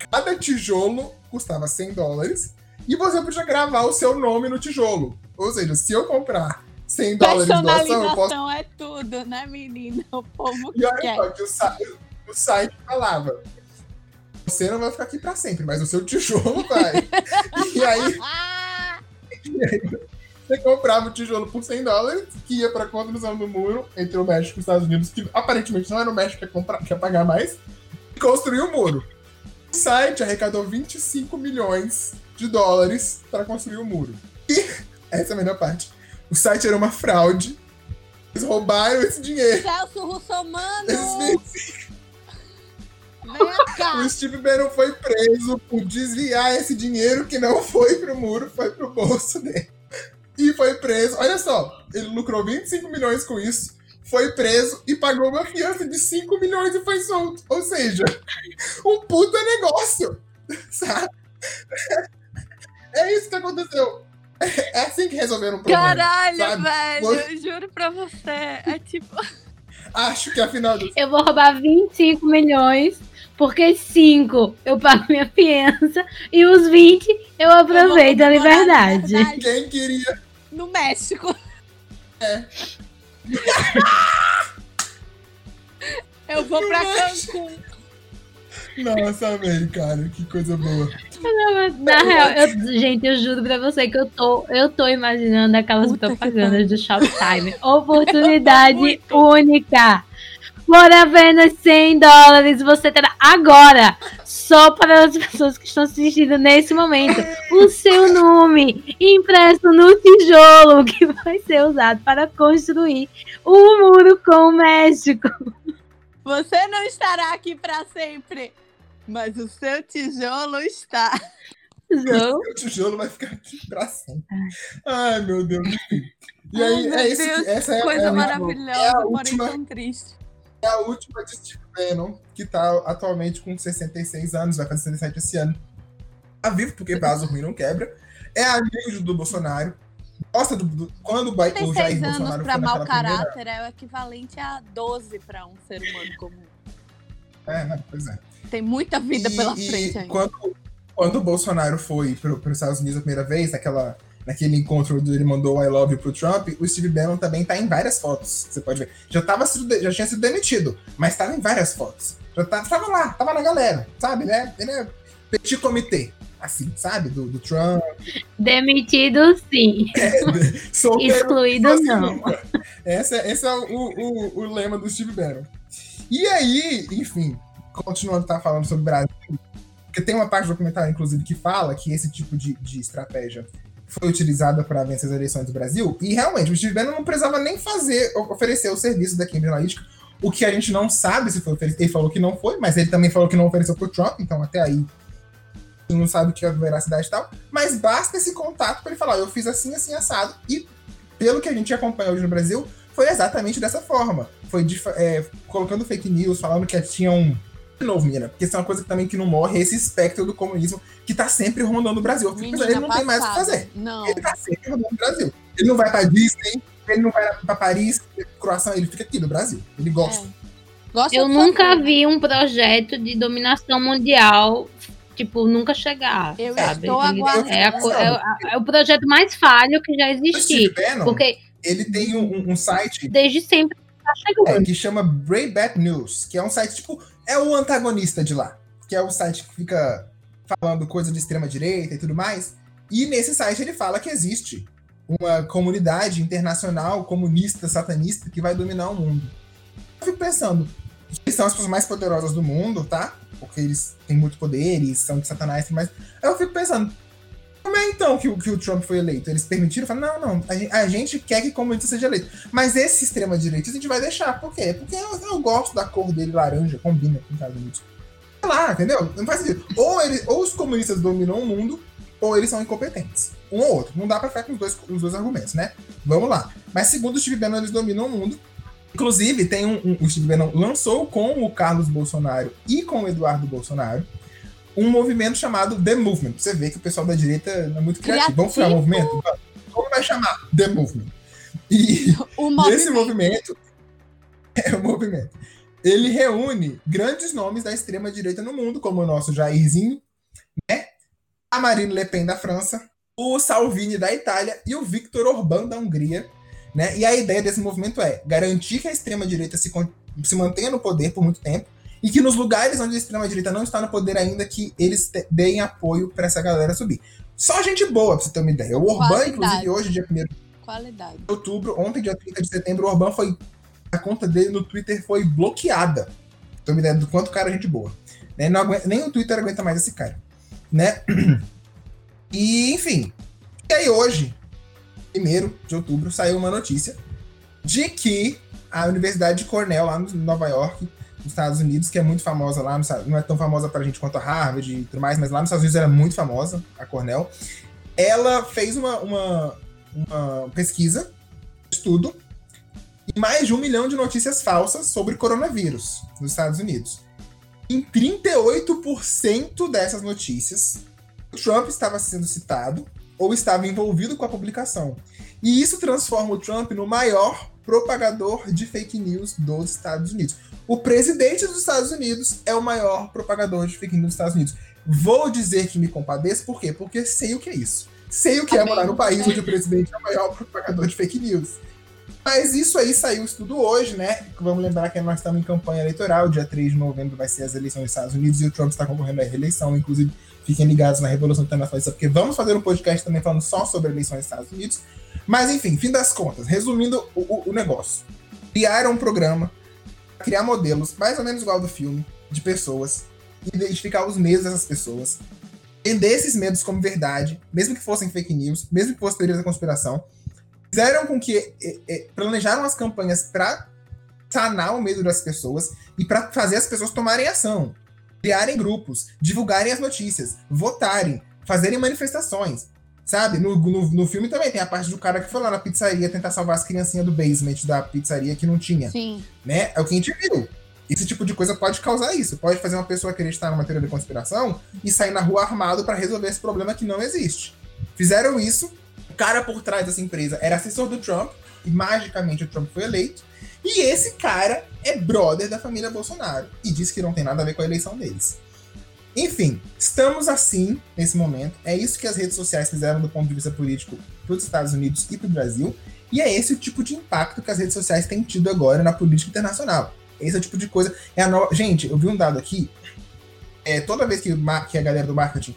cada tijolo custava 100 dólares e você podia gravar o seu nome no tijolo. Ou seja, se eu comprar 100 dólares de doação, eu posso. é tudo, né, menina? O povo e olha só, que o, site, o site falava: você não vai ficar aqui para sempre, mas o seu tijolo vai. e aí. E aí você comprava o tijolo por 100 dólares, que ia para a construção do muro entre o México e os Estados Unidos, que aparentemente não era o México que ia, comprar, que ia pagar mais, e construiu o muro. O site arrecadou 25 milhões de dólares para construir o muro. E, essa é a melhor parte, o site era uma fraude. Eles roubaram esse dinheiro. Celso Russomano! o Steve Bannon foi preso por desviar esse dinheiro que não foi pro muro, foi pro bolso dele. E foi preso. Olha só, ele lucrou 25 milhões com isso, foi preso e pagou uma fiança de 5 milhões e foi solto. Ou seja, um puta negócio. Sabe? É isso que aconteceu. É assim que resolveram o problema. Caralho, sabe? velho. Você... Eu juro pra você. É tipo. Acho que afinal. Do... Eu vou roubar 25 milhões porque 5 eu pago minha fiança e os 20 eu aproveito eu a liberdade. Quem queria? No México. É. eu vou pra Cancún. Nossa, velho, cara, que coisa boa. Na real, eu, gente, eu juro pra você que eu tô, eu tô imaginando aquelas Puta propagandas do Shoptime. Oportunidade única. Por apenas 100 dólares, você terá agora, só para as pessoas que estão assistindo nesse momento, o seu nome impresso no tijolo que vai ser usado para construir o um muro com o México. Você não estará aqui para sempre, mas o seu tijolo está. O seu tijolo vai ficar aqui para sempre. Ai, meu Deus. E aí, Ai, é isso que, essa é, coisa é maravilhosa, é a última, tão triste. É a última de Steve Bannon, que tá atualmente com 66 anos, vai fazer 67 esse ano. Tá vivo, porque vaso ruim não quebra. É amigo do Bolsonaro. Gosta do, do quando o, o Jair anos Bolsonaro pra mau caráter primeira... é o equivalente a 12 para um ser humano comum. É, né? Pois é. Tem muita vida e, pela frente ainda. Quando, quando o Bolsonaro foi para os Estados Unidos a primeira vez, naquela naquele encontro onde ele mandou I love you pro Trump, o Steve Bannon também tá em várias fotos, você pode ver. Já, tava já tinha sido demitido, mas tava em várias fotos. Já tava, tava lá, tava na galera, sabe? Ele é, ele é petit comitê, assim, sabe? Do, do Trump. Demitido, sim. É, Excluído, não. Esse, esse é o, o, o lema do Steve Bannon. E aí, enfim, continuando tá falando sobre o Brasil, porque tem uma parte do documentário, inclusive, que fala que esse tipo de, de estratégia foi utilizada para vencer as eleições do Brasil. E realmente, o Steve Bannon não precisava nem fazer, oferecer o serviço da Cambridge Analytica. O que a gente não sabe se foi oferecido. Ele falou que não foi, mas ele também falou que não ofereceu para o Trump, então até aí não sabe o que é a veracidade e tal. Mas basta esse contato para ele falar: eu fiz assim, assim, assado. E pelo que a gente acompanha hoje no Brasil, foi exatamente dessa forma. Foi é, colocando fake news, falando que tinha um de novo, menina, porque isso é uma coisa que também que não morre, esse espectro do comunismo que tá sempre rondando o Brasil. Menina, ele não passada. tem mais o que fazer. Não. Ele tá sempre rondando o Brasil. Ele não vai pra Disney, ele não vai pra Paris, Croácia, ele fica aqui no Brasil. Ele gosta. É. gosta Eu nunca fazer. vi um projeto de dominação mundial tipo, nunca chegar. Eu sabe? estou aguardando. É, é, é, o projeto mais falho que já existiu. Porque ele tem um, um site. Desde sempre tá é, que chama Breakback News, que é um site tipo é o antagonista de lá, que é o site que fica falando coisa de extrema direita e tudo mais. E nesse site ele fala que existe uma comunidade internacional comunista, satanista, que vai dominar o mundo. Eu fico pensando, eles são as pessoas mais poderosas do mundo, tá? Porque eles têm muito poder, eles são de satanás, mas eu fico pensando, como é então que, que o Trump foi eleito? Eles permitiram? Falaram, não, não, a gente, a gente quer que o comunista seja eleito. Mas esse extrema-direita a gente vai deixar. Por quê? Porque eu, eu, gosto da cor dele laranja, combina com os Estados Unidos. Sei lá, entendeu? Não faz sentido. Ou, ele, ou os comunistas dominam o mundo, ou eles são incompetentes. Um ou outro. Não dá pra ficar com os dois, os dois argumentos, né? Vamos lá. Mas segundo o Steve Bannon, eles dominam o mundo. Inclusive, tem um, um, o Steve Bannon lançou com o Carlos Bolsonaro e com o Eduardo Bolsonaro um movimento chamado The Movement. Você vê que o pessoal da direita é muito criativo. criativo. Vamos criar um movimento? Como vai chamar? The Movement. E, e esse movimento é o movimento. Ele reúne grandes nomes da extrema direita no mundo, como o nosso Jairzinho, né? A Marine Le Pen da França, o Salvini da Itália e o Viktor Orbán da Hungria. Né? E a ideia desse movimento é garantir que a extrema-direita se, se mantenha no poder por muito tempo e que nos lugares onde a extrema-direita não está no poder ainda, que eles deem apoio para essa galera subir. Só gente boa, pra você ter uma ideia. O Orbán, inclusive, hoje, dia 1 Qualidade. de outubro, ontem, dia 30 de setembro, o Orbán foi. A conta dele no Twitter foi bloqueada. Pra ter uma ideia do quanto cara é gente boa. Né? Aguenta, nem o Twitter aguenta mais esse cara. Né? E, enfim. E aí, hoje, 1 de outubro, saiu uma notícia de que a Universidade de Cornell, lá em Nova York, nos Estados Unidos, que é muito famosa lá, não é tão famosa pra gente quanto a Harvard e tudo mais, mas lá nos Estados Unidos era muito famosa, a Cornell. Ela fez uma, uma, uma pesquisa, estudo, e mais de um milhão de notícias falsas sobre coronavírus nos Estados Unidos. Em 38% dessas notícias, Trump estava sendo citado ou estava envolvido com a publicação. E isso transforma o Trump no maior propagador de fake news dos Estados Unidos. O presidente dos Estados Unidos é o maior propagador de fake news dos Estados Unidos. Vou dizer que me compadeço, por quê? Porque sei o que é isso. Sei o que é morar no país onde o presidente é o maior propagador de fake news. Mas isso aí saiu estudo hoje, né? Vamos lembrar que nós estamos em campanha eleitoral, dia 3 de novembro vai ser as eleições dos Estados Unidos e o Trump está concorrendo à reeleição, inclusive fiquem ligados na Revolução Internacionalista, porque vamos fazer um podcast também falando só sobre eleições dos Estados Unidos. Mas enfim, fim das contas, resumindo o, o, o negócio. Criaram um programa, criar modelos, mais ou menos igual ao do filme, de pessoas, identificar os medos dessas pessoas, vender esses medos como verdade, mesmo que fossem fake news, mesmo que fossem teorias da conspiração, fizeram com que planejaram as campanhas para sanar o medo das pessoas e para fazer as pessoas tomarem ação, criarem grupos, divulgarem as notícias, votarem, fazerem manifestações. Sabe? No, no, no, filme também tem a parte do cara que foi lá na pizzaria tentar salvar as criancinhas do basement da pizzaria que não tinha. Sim. Né? É o que a gente viu. Esse tipo de coisa pode causar isso. Pode fazer uma pessoa acreditar numa teoria de conspiração e sair na rua armado para resolver esse problema que não existe. Fizeram isso cara por trás dessa empresa era assessor do Trump, e magicamente o Trump foi eleito. E esse cara é brother da família Bolsonaro. E diz que não tem nada a ver com a eleição deles. Enfim, estamos assim nesse momento. É isso que as redes sociais fizeram do ponto de vista político para os Estados Unidos e para o Brasil. E é esse o tipo de impacto que as redes sociais têm tido agora na política internacional. Esse é o tipo de coisa. É a. Gente, eu vi um dado aqui. É, toda vez que, que a galera do marketing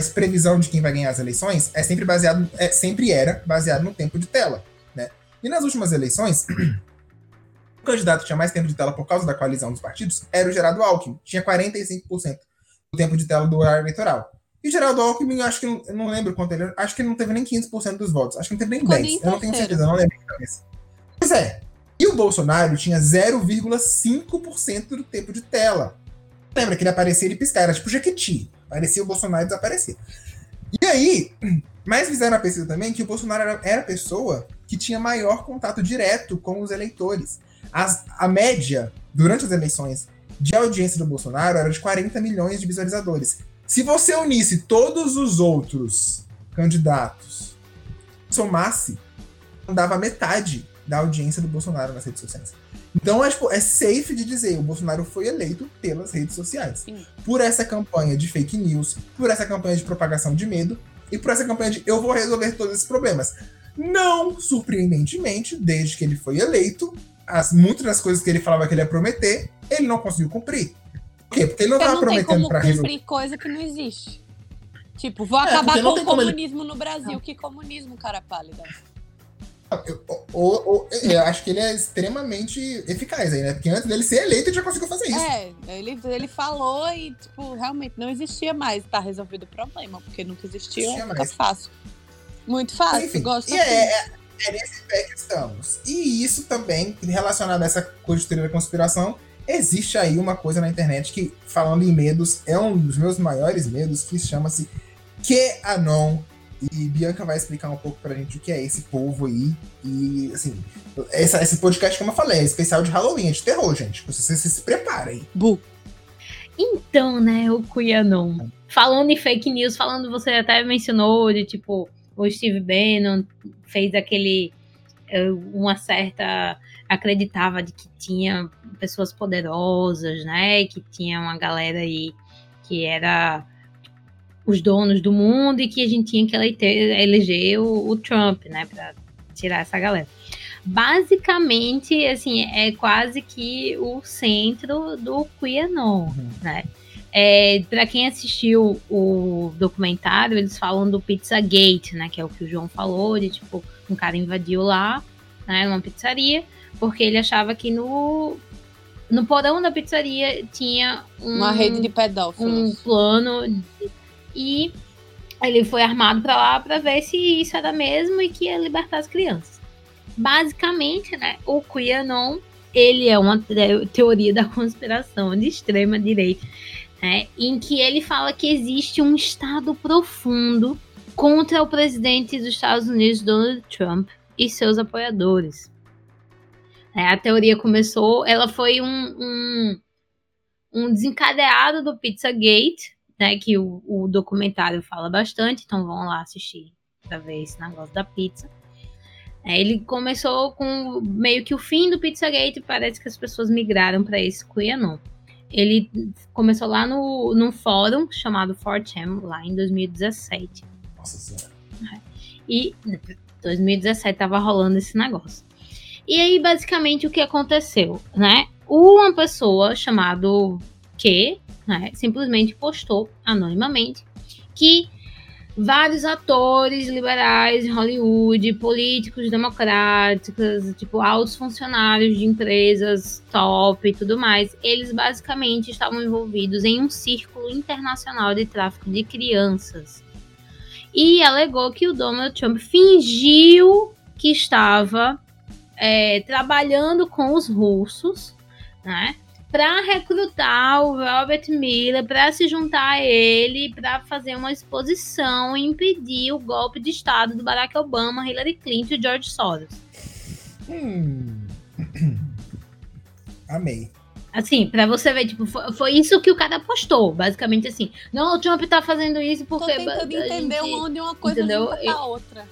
essa previsão de quem vai ganhar as eleições é sempre baseado, é, sempre era baseado no tempo de tela, né? E nas últimas eleições, o candidato que tinha mais tempo de tela por causa da coalizão dos partidos era o Geraldo Alckmin, tinha 45% do tempo de tela do horário eleitoral. E o Geraldo Alckmin, acho que eu não lembro quanto ele, acho que não teve nem 15% dos votos, acho que não teve nem 10. Eu não tenho certeza, não lembro de cabeça. Pois é. E o Bolsonaro tinha 0,5% do tempo de tela. Lembra que ele aparecia e piscar, era tipo Jequiti. Parecia o Bolsonaro desaparecer. E aí, mas fizeram a pesquisa também que o Bolsonaro era, era a pessoa que tinha maior contato direto com os eleitores. As, a média, durante as eleições, de audiência do Bolsonaro era de 40 milhões de visualizadores. Se você unisse todos os outros candidatos, somasse, dava metade da audiência do Bolsonaro nas redes sociais. Então, é, tipo, é safe de dizer, o Bolsonaro foi eleito pelas redes sociais. Sim. Por essa campanha de fake news, por essa campanha de propagação de medo e por essa campanha de eu vou resolver todos esses problemas. Não, surpreendentemente, desde que ele foi eleito, as, muitas das coisas que ele falava que ele ia prometer, ele não conseguiu cumprir. Por quê? Porque ele não estava prometendo para resolver. coisa que não existe. Tipo, vou é, acabar com o comunismo ele... no Brasil. Que comunismo, cara pálida? Eu, eu, eu, eu, acho que ele é extremamente eficaz aí, né? Porque antes dele ser eleito, ele já conseguiu fazer isso. É, ele, ele falou e, tipo, realmente não existia mais. Tá resolvido o problema, porque nunca existia, existia fica mais. fácil. Muito fácil, Enfim, gosto e assim. é, é, é, nesse pé que estamos. E isso também, relacionado a essa coisa de teoria da conspiração, existe aí uma coisa na internet que, falando em medos, é um dos meus maiores medos, que chama-se QAnon e Bianca vai explicar um pouco pra gente o que é esse povo aí. E, assim, essa, esse podcast, como eu falei, é especial de Halloween, é de terror, gente. Vocês se, se preparem. Bu. Então, né, o Cuianon. Falando em fake news, falando, você até mencionou de tipo, o Steve Bannon fez aquele. Eh, uma certa. acreditava de que tinha pessoas poderosas, né? Que tinha uma galera aí que era os donos do mundo e que a gente tinha que eleger, eleger o, o Trump, né, para tirar essa galera. Basicamente, assim, é quase que o centro do QAnon, uhum. né? É, para quem assistiu o documentário, eles falam do Pizzagate, né? Que é o que o João falou, de tipo, um cara invadiu lá, né, numa pizzaria, porque ele achava que no no porão da pizzaria tinha um, uma rede de pedófilos. Um plano de e ele foi armado para lá para ver se isso era mesmo e que ia libertar as crianças. Basicamente, né, o QAnon, ele é uma teoria da conspiração de extrema direita, né, em que ele fala que existe um estado profundo contra o presidente dos Estados Unidos, Donald Trump, e seus apoiadores. É, a teoria começou, ela foi um, um, um desencadeado do Pizzagate, né? Que o, o documentário fala bastante, então vão lá assistir para ver esse negócio da pizza. É, ele começou com meio que o fim do Pizzagate, parece que as pessoas migraram para esse QAnon. Ele começou lá no, num fórum chamado 4chan, lá em 2017. Nossa Senhora. E 2017 tava rolando esse negócio. E aí, basicamente, o que aconteceu, né? Uma pessoa chamada Q, né, simplesmente postou anonimamente que vários atores liberais em Hollywood, políticos democráticos, tipo altos funcionários de empresas top e tudo mais, eles basicamente estavam envolvidos em um círculo internacional de tráfico de crianças. E alegou que o Donald Trump fingiu que estava é, trabalhando com os russos, né? Para recrutar o Robert Miller para se juntar a ele para fazer uma exposição e impedir o golpe de Estado do Barack Obama, Hillary Clinton e George Soros. Hum. Amei. Assim, para você ver, tipo, foi, foi, isso que o cara postou, basicamente assim. Não, o Trump tá fazendo isso porque. Tô tentando entender gente, onde uma coisa entendeu? junta a outra.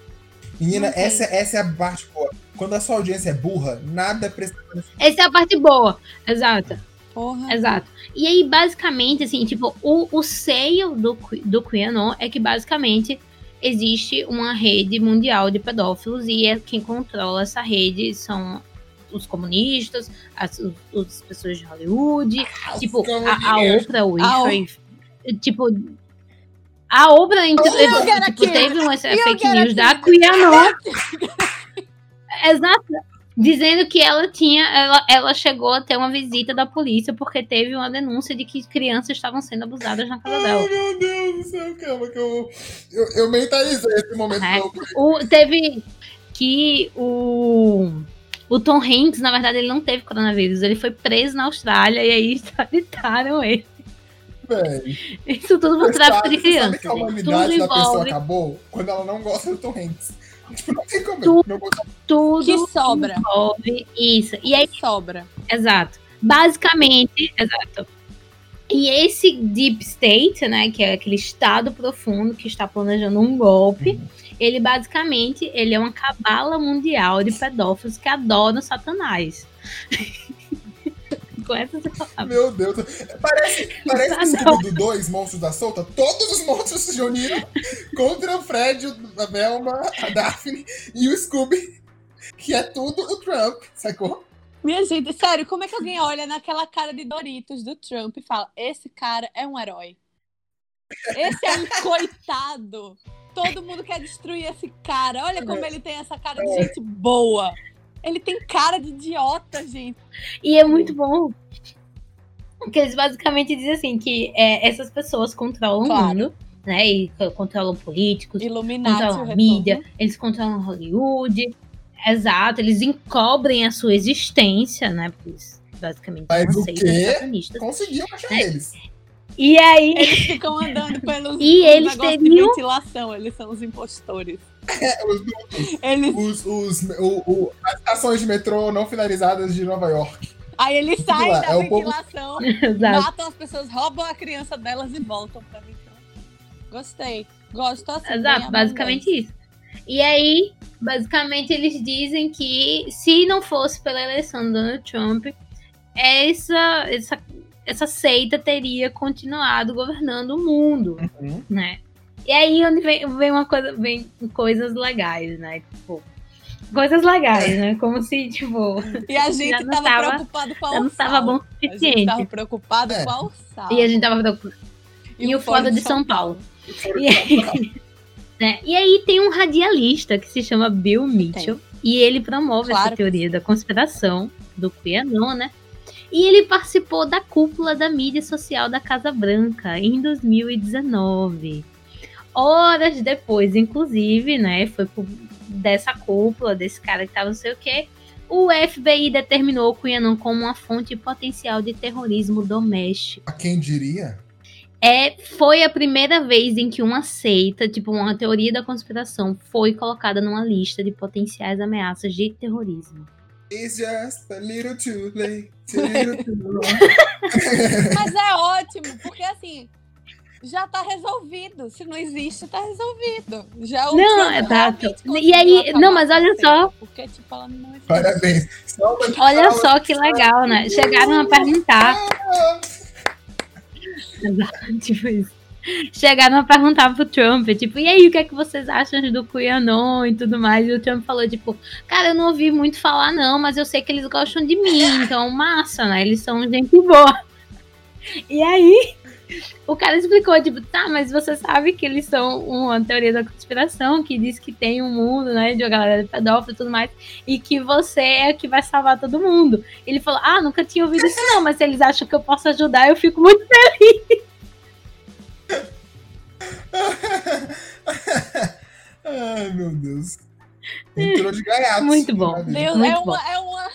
Menina, essa, essa é a parte boa. Quando a sua audiência é burra, nada precisa. Essa é a parte boa, exato. Porra. Exato. E aí, basicamente, assim, tipo, o, o seio do, do QAnon é que basicamente existe uma rede mundial de pedófilos e é quem controla essa rede são os comunistas, as, as pessoas de Hollywood, ah, tipo, a, a Oprah Winfrey, tipo, a Oprah tipo, teve uma fake news da QAnon. Exato dizendo que ela tinha, ela, ela chegou a ter uma visita da polícia porque teve uma denúncia de que crianças estavam sendo abusadas na casa dela. Ai, meu Deus do céu, calma que eu, eu, eu mentalizei esse momento. É. O, teve que o, o Tom Hanks, na verdade, ele não teve coronavírus, ele foi preso na Austrália e aí extraditaram ele. Véi. Isso tudo por tráfico de crianças. Sabe que a humanidade da pessoa acabou quando ela não gosta do Tom Hanks. Tipo, não tem como. Tudo, tudo que sobra. Envolve isso. E aí sobra. Exato. Basicamente, exato. E esse deep state, né, que é aquele estado profundo que está planejando um golpe, uhum. ele basicamente ele é uma cabala mundial de pedófilos que adoram Satanás. com essas palavras. Meu Deus. Parece, parece que Scooby-Doo 2, Monstros da Solta, todos os monstros se uniram contra o Fred, a Velma, a Daphne e o Scooby, que é tudo o Trump, sacou? Minha gente, sério, como é que alguém olha naquela cara de Doritos do Trump e fala: esse cara é um herói? Esse é um coitado. Todo mundo quer destruir esse cara. Olha como ele tem essa cara de gente boa. Ele tem cara de idiota, gente. E é muito bom. Porque eles basicamente dizem assim que é, essas pessoas controlam claro. o mundo, né? E controlam políticos, Illuminati, controlam a mídia, eles controlam Hollywood. Exato, eles encobrem a sua existência, né? Pois, basicamente Mas o quê? Conseguiam achar é. eles. E aí. Eles ficam andando pelos e eles teriam... de ventilação, eles são os impostores. É, os, os, eles... os, os o, o, as estações de metrô não finalizadas de Nova York. Aí eles saem da é ventilação, povo... matam as pessoas, roubam a criança delas e voltam pra ventilação. Gostei. Gosto assim. Exato, basicamente isso. E aí, basicamente, eles dizem que se não fosse pela eleição do Donald Trump, essa, essa, essa seita teria continuado governando o mundo, uhum. né? E aí onde vem, vem uma coisa, vem coisas legais, né? Tipo, coisas legais, né? Como se, tipo. E a gente tava, tava preocupado com a Já não tava bom o suficiente. A gente tava preocupado é. com a alçada. E a gente tava preocupado. E, e o foda de São, São Paulo. Paulo. E aí, né? e aí tem um radialista que se chama Bill Mitchell. Tem. E ele promove claro. essa teoria da conspiração do QAnon, né? E ele participou da cúpula da mídia social da Casa Branca em 2019 horas depois, inclusive, né? Foi por, dessa cúpula, desse cara que tava não sei o quê. O FBI determinou o Quanon como uma fonte potencial de terrorismo doméstico. A quem diria? É, foi a primeira vez em que uma seita, tipo uma teoria da conspiração, foi colocada numa lista de potenciais ameaças de terrorismo. It's just a little too late. Too little too Mas é ótimo, porque assim, já tá resolvido. Se não existe, tá resolvido. Já o não, é exato. E aí, não, mas olha só. Porque, tipo, ela não existe. Parabéns. olha só que legal, né? Chegaram a perguntar. Exato, tipo isso. Chegaram a perguntar pro Trump, tipo, e aí, o que é que vocês acham do QAnon e tudo mais? E o Trump falou, tipo, cara, eu não ouvi muito falar, não, mas eu sei que eles gostam de mim, então massa, né? Eles são gente boa. E aí, o cara explicou, tipo, tá, mas você sabe que eles são uma teoria da conspiração que diz que tem um mundo, né, de uma galera de pedófilo e tudo mais, e que você é que vai salvar todo mundo. Ele falou, ah, nunca tinha ouvido isso não, mas se eles acham que eu posso ajudar, eu fico muito feliz. Ai, meu Deus. Entrou de gaiato. Muito bom. Deus, muito é, bom. Uma, é uma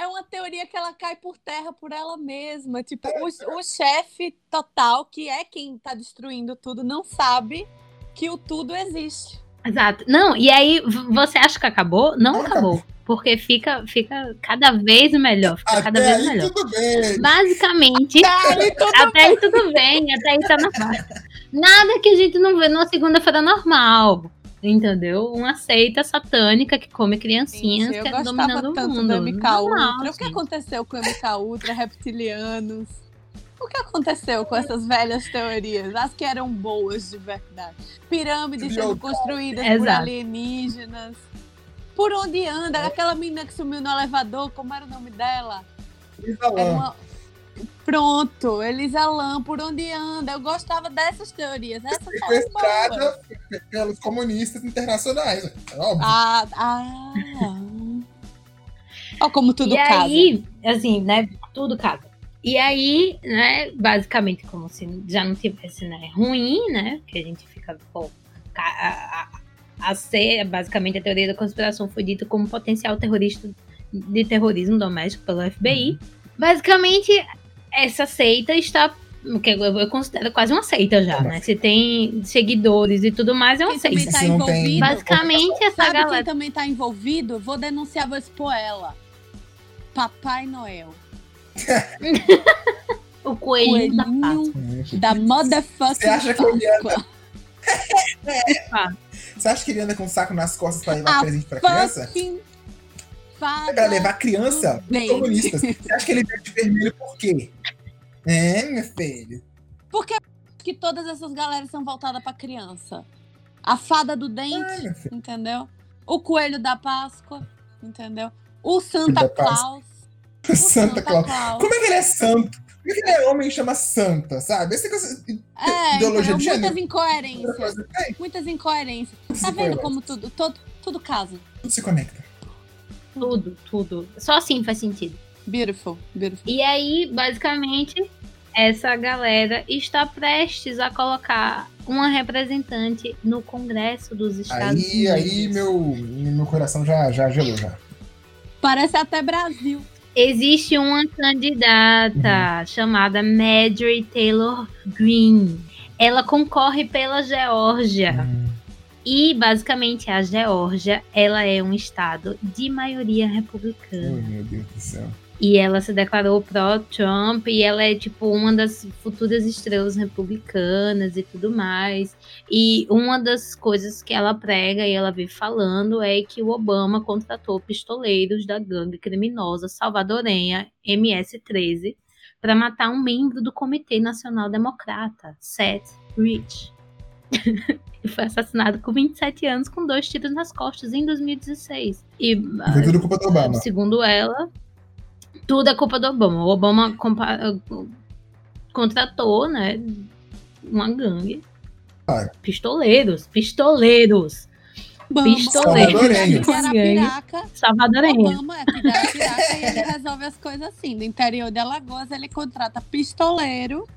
é uma teoria que ela cai por terra por ela mesma. Tipo, o, o chefe total, que é quem tá destruindo tudo, não sabe que o tudo existe. Exato. Não, e aí você acha que acabou? Não acabou. Porque fica, fica cada vez melhor. Fica até cada vez melhor. Tudo bem. Basicamente. Até aí tudo, até aí tudo bem. Até aí tá normal. Nada que a gente não vê numa segunda-feira normal. Entendeu? Uma seita satânica que come criancinhas gente, que é dominando o mundo. Do MK Ultra. O que aconteceu com o MK Ultra, reptilianos? O que aconteceu com essas velhas teorias? As que eram boas de verdade. Pirâmides sendo construídas Exato. por alienígenas. Por onde anda? Aquela menina que sumiu no elevador, como era o nome dela? Era uma, Pronto, Elisa Lam, por onde anda? Eu gostava dessas teorias. Essa Sequestrada pelos comunistas internacionais. É óbvio. Ah, ah. Olha como tudo e casa. aí, assim, né? Tudo casa. E aí, né, basicamente, como se já não tivesse, né, ruim, né? Que a gente fica, pô, a, a, a ser, basicamente, a teoria da conspiração foi dita como potencial terrorista de terrorismo doméstico pelo FBI. Uhum. Basicamente, essa seita está que eu considero quase uma seita já, né? Se tem seguidores e tudo mais, é uma quem seita. Tá envolvido, Basicamente, essa sabe galera. quem também tá envolvido? Vou denunciar, vou expor ela. Papai Noel. o coelho da Páscoa. Da motherfucking Você acha que ele anda... Você acha que ele anda com um saco nas costas pra levar presente pra criança? Pra levar criança comunistas. Você acha que ele veste vermelho por quê? É, meu filho. Porque que todas essas galeras são voltadas pra criança. A fada do dente, ah, entendeu? O coelho da Páscoa, entendeu? O Santa Claus. O Santa, Santa Claus. Claus. Como é que ele é santo? Por que é homem chama santa, sabe? Essa coisa, é, ideologia então, de muitas incoerências. Muitas incoerências. Tudo tá vendo como tudo, todo, tudo casa? Tudo se conecta. Tudo, tudo. Só assim faz sentido. Beautiful, beautiful. E aí, basicamente, essa galera está prestes a colocar uma representante no Congresso dos Estados aí, Unidos. Aí meu, meu coração já, já gelou já. Parece até Brasil. Existe uma candidata uhum. chamada Marjorie Taylor Greene. Ela concorre pela Geórgia. Uhum. E basicamente a Geórgia, ela é um estado de maioria republicana. Oh, meu Deus do céu. E ela se declarou pró-Trump e ela é tipo uma das futuras estrelas republicanas e tudo mais. E uma das coisas que ela prega e ela vem falando é que o Obama contratou pistoleiros da gangue criminosa salvadorenha MS-13 para matar um membro do Comitê Nacional Democrata, Seth Rich. e foi assassinado com 27 anos com dois tiros nas costas em 2016. E, foi tudo culpa do Obama. Segundo ela, tudo é culpa do Obama. O Obama contratou, né, uma gangue. Ah. Pistoleiros, pistoleiros. Bama. Pistoleiros. Salvadorenho. Salvadorenho. Obama é piraca e ele resolve as coisas assim. No interior de Alagoas, ele contrata pistoleiro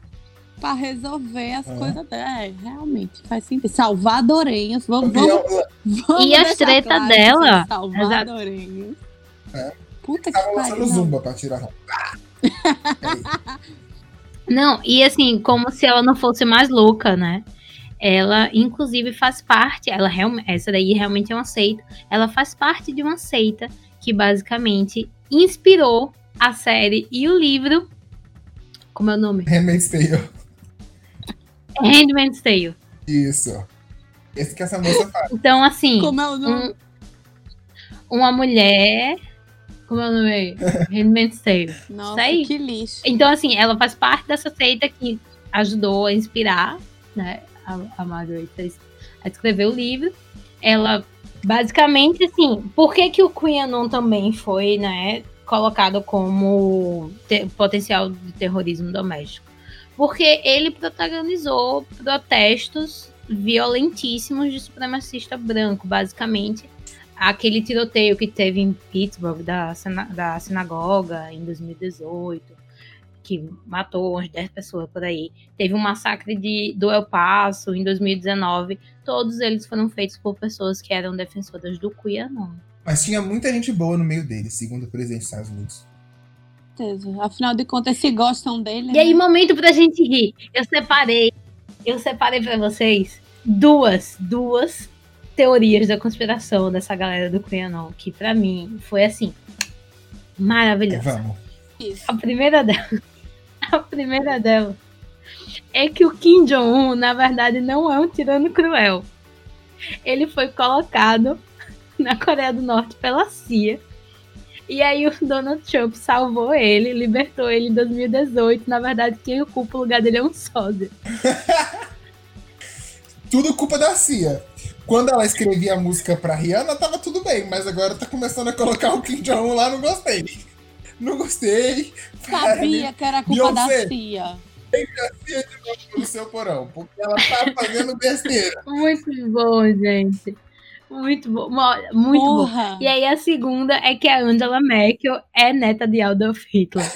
para resolver as é. coisas dela. É, realmente, faz sentido. Salvadorenhos. Vamos, vamos, vamos e as treta claro dela. Salvadorenhos. É. Puta que pariu. Lançando zumba pra tirar. não, e assim, como se ela não fosse mais louca, né? Ela, inclusive, faz parte, ela essa daí realmente é uma seita, ela faz parte de uma seita que basicamente inspirou a série e o livro. Como é o nome? Handmaid's Tale. Handmaid's Tale. Isso. Esse que essa moça faz. Então, assim. Como é o nome? Um, uma mulher como é o nome? Handmaid's Tale. Nossa, aí. que lixo. Então, assim, ela faz parte dessa seita que ajudou a inspirar, né, a, a Margaret a escrever o livro. Ela, basicamente, assim, por que que o QAnon também foi, né, colocado como potencial de terrorismo doméstico? Porque ele protagonizou protestos violentíssimos de supremacista branco, basicamente, aquele tiroteio que teve em Pittsburgh da, da sinagoga em 2018, que matou umas 10 pessoas por aí. Teve um massacre de, do El Paso em 2019. Todos eles foram feitos por pessoas que eram defensoras do QAnon. Mas tinha muita gente boa no meio deles, segundo o presidente dos Estados Unidos. Afinal de contas, se gostam dele. E né? aí, momento pra gente rir. Eu separei, eu separei para vocês duas, duas teorias da conspiração dessa galera do QAnon, que para mim foi assim, maravilhosa. Vamos. A primeira dela, a primeira dela é que o Kim Jong-un, na verdade, não é um tirano cruel. Ele foi colocado na Coreia do Norte pela CIA. E aí o Donald Trump salvou ele, libertou ele em 2018. Na verdade, quem ocupa o lugar dele é um sósia. Tudo culpa da CIA. Quando ela escrevia a música pra Rihanna, tava tudo bem, mas agora tá começando a colocar o Kim Jong-un lá, não gostei. Não gostei. Sabia que era culpa Beyoncé, da CIA. Tem a CIA de novo no seu porão, porque ela tá fazendo besteira. Muito bom, gente. Muito bom. Muito Porra. bom. E aí a segunda é que a Angela Merkel é neta de Adolf Hitler.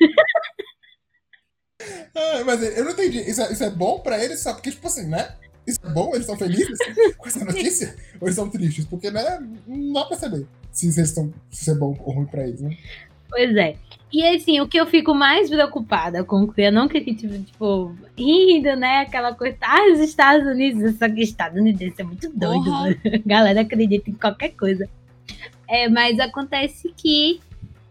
ah, mas eu não entendi. Isso é, isso é bom pra eles, só porque, tipo assim, né? Isso é bom? Eles estão felizes com essa notícia? Ou eles estão tristes? Porque, né, não dá pra saber se, eles estão, se isso é bom ou ruim pra eles, né? Pois é. E assim, o que eu fico mais preocupada com o não que a gente, tipo, rindo, né? Aquela coisa, ah, os Estados Unidos, só que estadunidense é muito doido, uhum. a galera acredita em qualquer coisa. É, mas acontece que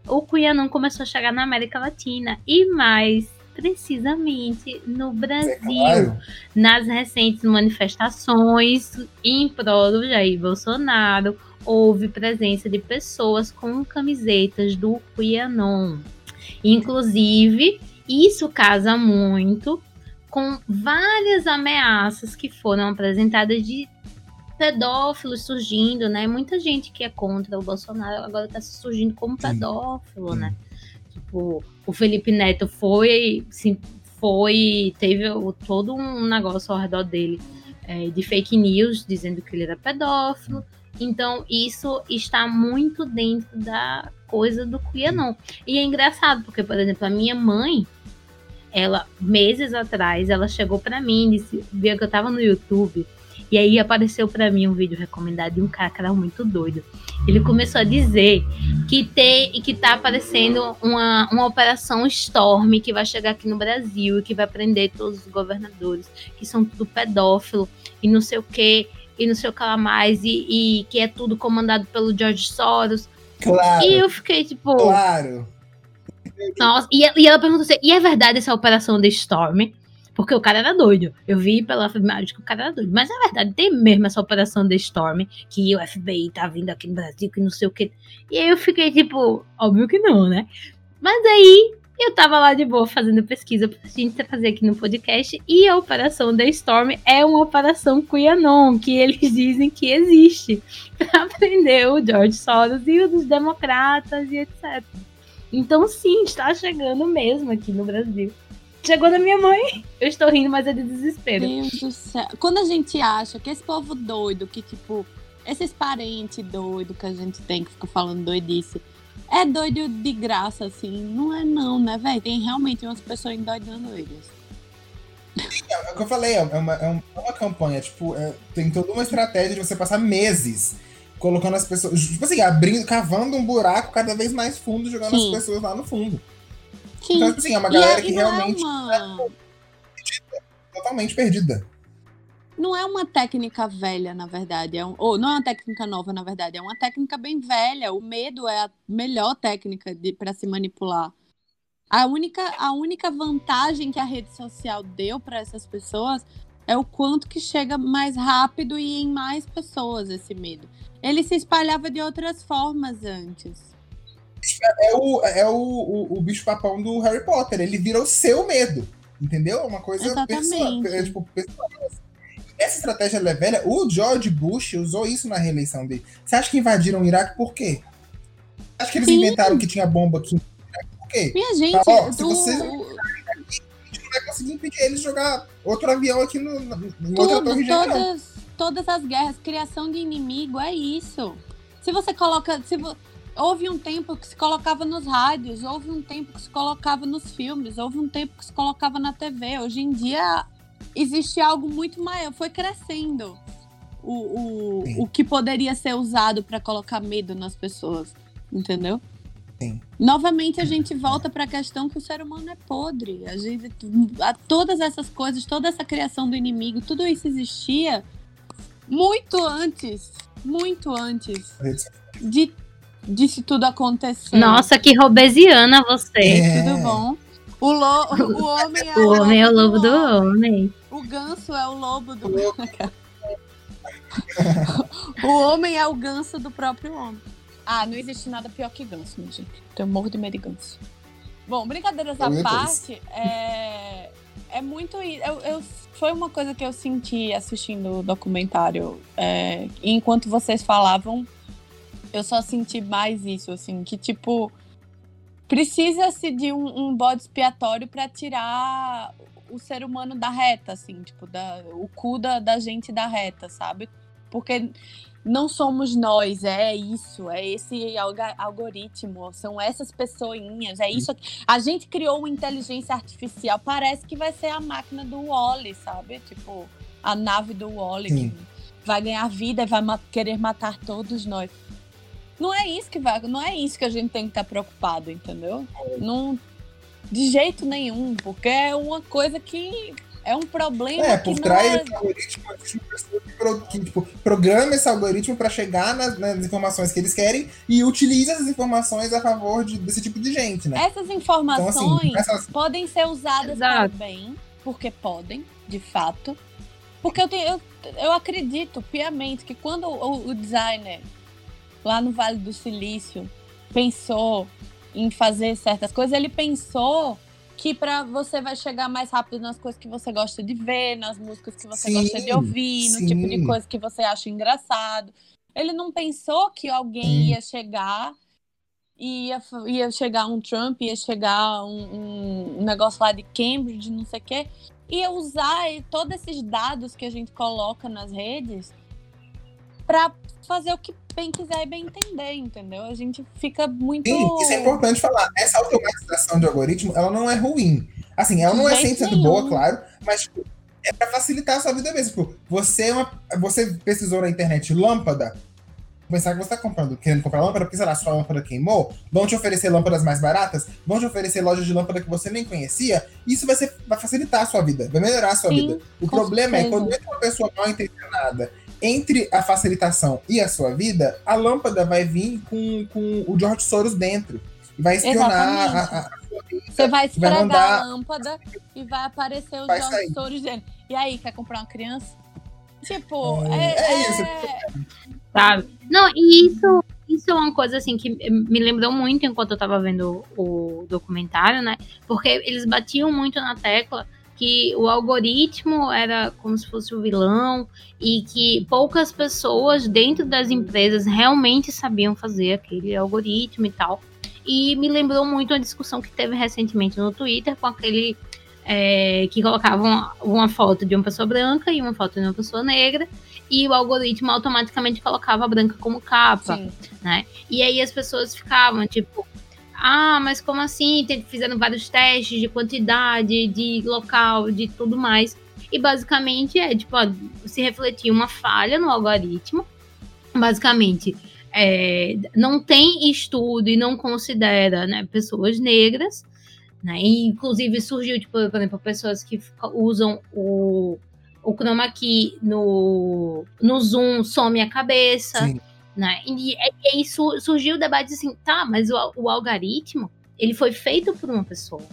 o Cuianão começou a chegar na América Latina e mais precisamente no Brasil, claro. nas recentes manifestações em prol do Jair Bolsonaro, houve presença de pessoas com camisetas do QAnon. Inclusive, isso casa muito com várias ameaças que foram apresentadas de pedófilos surgindo, né? Muita gente que é contra o Bolsonaro agora está surgindo como pedófilo, né? Tipo, o Felipe Neto foi, foi, teve todo um negócio ao redor dele é, de fake news dizendo que ele era pedófilo. Então, isso está muito dentro da coisa do QAnon. E é engraçado, porque, por exemplo, a minha mãe, ela, meses atrás, ela chegou para mim e disse, que eu tava no YouTube, e aí apareceu para mim um vídeo recomendado de um cara que era muito doido. Ele começou a dizer que tem que tá aparecendo uma, uma operação Storm que vai chegar aqui no Brasil e que vai prender todos os governadores, que são tudo pedófilo e não sei o que, e não sei o que lá mais, e, e que é tudo comandado pelo George Soros. Claro. E eu fiquei tipo. Claro. Nossa, e, e ela perguntou assim: e é verdade essa operação da Storm? Porque o cara era doido. Eu vi pela filmagem que o cara era doido. Mas é verdade, tem mesmo essa operação da Storm, que o FBI tá vindo aqui no Brasil, que não sei o que. E aí eu fiquei tipo, óbvio que não, né? Mas aí eu tava lá de boa fazendo pesquisa pra gente fazer aqui no podcast. E a operação da Storm é uma operação QAnon, que eles dizem que existe. Pra prender o George Soros e os democratas e etc. Então, sim, está chegando mesmo aqui no Brasil. Chegou na minha mãe. Eu estou rindo, mas é de desespero. Deus do céu. Quando a gente acha que esse povo doido, que tipo, esses parentes doidos que a gente tem, que fica falando doidice, é doido de graça, assim. Não é não, né, velho? Tem realmente umas pessoas endoidando eles. É, é o que eu falei, é uma, é uma campanha, tipo, é, tem toda uma estratégia de você passar meses colocando as pessoas, tipo assim, abrindo, cavando um buraco cada vez mais fundo, jogando Sim. as pessoas lá no fundo. Sim. Então, assim, é uma galera é, que realmente é uma... é perdida, totalmente perdida. Não é uma técnica velha, na verdade, é um, ou não é uma técnica nova, na verdade, é uma técnica bem velha. O medo é a melhor técnica para se manipular. A única, a única vantagem que a rede social deu para essas pessoas é o quanto que chega mais rápido e em mais pessoas esse medo. Ele se espalhava de outras formas antes é o, é o, o, o bicho papão do Harry Potter. Ele vira o seu medo. Entendeu? É uma coisa pessoal. É, tipo, pessoal. Essa estratégia é velha. O George Bush usou isso na reeleição dele. Você acha que invadiram o Iraque por quê? Acho que eles Sim. inventaram que tinha bomba aqui por quê? Minha gente, ó, se você a gente não vai conseguir impedir eles jogar outro avião aqui no, no outra torre todas, todas as guerras, criação de inimigo, é isso. Se você coloca. Se vo houve um tempo que se colocava nos rádios, houve um tempo que se colocava nos filmes, houve um tempo que se colocava na TV. Hoje em dia existe algo muito maior, foi crescendo o, o, o que poderia ser usado para colocar medo nas pessoas, entendeu? Sim. Novamente a gente volta para a questão que o ser humano é podre. A gente, a, todas essas coisas, toda essa criação do inimigo, tudo isso existia muito antes, muito antes de disse tudo acontecer. Nossa, que robesiana você. É. Tudo bom? O, lo, o homem é o, o homem é o lobo do, do homem. O ganso é o lobo do O homem é o ganso do próprio homem. Ah, não existe nada pior que ganso, minha gente. Tenho morro de medo de ganso. Bom, brincadeiras à parte, é, é muito. Eu, eu, foi uma coisa que eu senti assistindo o documentário. É, enquanto vocês falavam, eu só senti mais isso, assim, que tipo precisa-se de um, um bode expiatório para tirar o ser humano da reta, assim, tipo, da, o cu da, da gente da reta, sabe? Porque não somos nós, é isso, é esse algoritmo, são essas pessoinhas, é isso. A gente criou uma inteligência artificial, parece que vai ser a máquina do Wally, sabe? Tipo, a nave do Wally que vai ganhar vida e vai ma querer matar todos nós. Não é isso que vai, não é isso que a gente tem que estar preocupado, entendeu? Não de jeito nenhum, porque é uma coisa que é um problema. É, por trás é... desse algoritmo existe uma pessoa que, pro, que tipo, programa esse algoritmo para chegar nas, nas, informações que eles querem e utiliza essas informações a favor de, desse tipo de gente, né? Essas informações então, assim, essas... podem ser usadas para bem, porque podem, de fato. Porque eu, tenho, eu, eu acredito piamente que quando o, o designer lá no Vale do Silício pensou em fazer certas coisas, ele pensou que para você vai chegar mais rápido nas coisas que você gosta de ver, nas músicas que você sim, gosta de ouvir, no sim. tipo de coisa que você acha engraçado. Ele não pensou que alguém ia chegar ia, ia chegar um Trump, ia chegar um, um negócio lá de Cambridge, não sei o quê, ia usar todos esses dados que a gente coloca nas redes para fazer o que bem quiser e bem entender, entendeu? A gente fica muito. Sim, isso é importante falar. Essa automatização de algoritmo, ela não é ruim. Assim, ela não é 100% boa, claro, mas tipo, é para facilitar a sua vida mesmo. Tipo, você, é uma, você pesquisou na internet lâmpada, pensar que você está comprando, querendo comprar lâmpada, porque, sei lá, sua lâmpada queimou, vão te oferecer lâmpadas mais baratas, vão te oferecer lojas de lâmpada que você nem conhecia, isso vai, ser, vai facilitar a sua vida, vai melhorar a sua Sim, vida. O problema certeza. é quando entra uma pessoa mal intencionada entre a facilitação e a sua vida, a lâmpada vai vir com, com o George Soros dentro. E vai espionar a, a, a, sua vida. Você vai esfregar vai mandar... a lâmpada e vai aparecer o George sair. Soros dentro. E aí, quer comprar uma criança? Tipo, é, é, é isso. É sabe? Não, e isso, isso é uma coisa assim que me lembrou muito enquanto eu tava vendo o documentário, né? Porque eles batiam muito na tecla que o algoritmo era como se fosse o vilão e que poucas pessoas dentro das empresas realmente sabiam fazer aquele algoritmo e tal. E me lembrou muito a discussão que teve recentemente no Twitter com aquele é, que colocavam uma, uma, foto de uma pessoa branca e uma foto de uma pessoa negra e o algoritmo automaticamente colocava a branca como capa, Sim. né? E aí as pessoas ficavam tipo, ah, mas como assim? Fizeram vários testes de quantidade, de local, de tudo mais. E basicamente é tipo, se refletir uma falha no algoritmo. Basicamente, é, não tem estudo e não considera né, pessoas negras né? E, inclusive surgiu, tipo, por exemplo, pessoas que usam o, o chroma key no, no zoom, some a cabeça. Sim. Né? E, e aí surgiu o debate assim, tá, mas o, o algoritmo, ele foi feito por uma pessoa.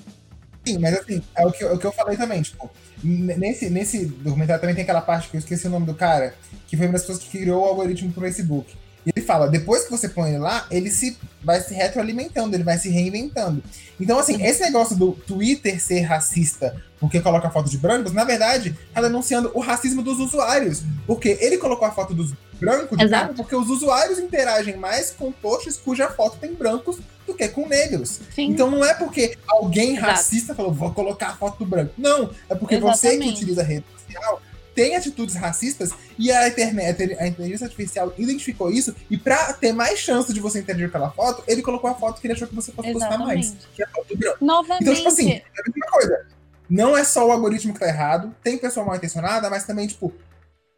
Sim, mas assim, é o que, é o que eu falei também, tipo, nesse, nesse documentário também tem aquela parte que eu esqueci o nome do cara, que foi uma das pessoas que criou o algoritmo pro Facebook. E ele fala, depois que você põe ele lá, ele se vai se retroalimentando, ele vai se reinventando. Então, assim, esse negócio do Twitter ser racista porque coloca a foto de brancos, na verdade, tá denunciando o racismo dos usuários. Porque ele colocou a foto dos brancos de branco porque os usuários interagem mais com posts cuja foto tem brancos do que com negros. Sim. Então não é porque alguém Exato. racista falou, vou colocar a foto do branco. Não, é porque Exatamente. você que utiliza a rede social tem atitudes racistas e a internet, a inteligência artificial identificou isso e para ter mais chance de você interagir pela foto, ele colocou a foto que ele achou que você fosse gostar mais, que é a foto. Novamente. Então, tipo assim, é a mesma coisa. Não é só o algoritmo que tá errado, tem pessoa mal intencionada, mas também, tipo,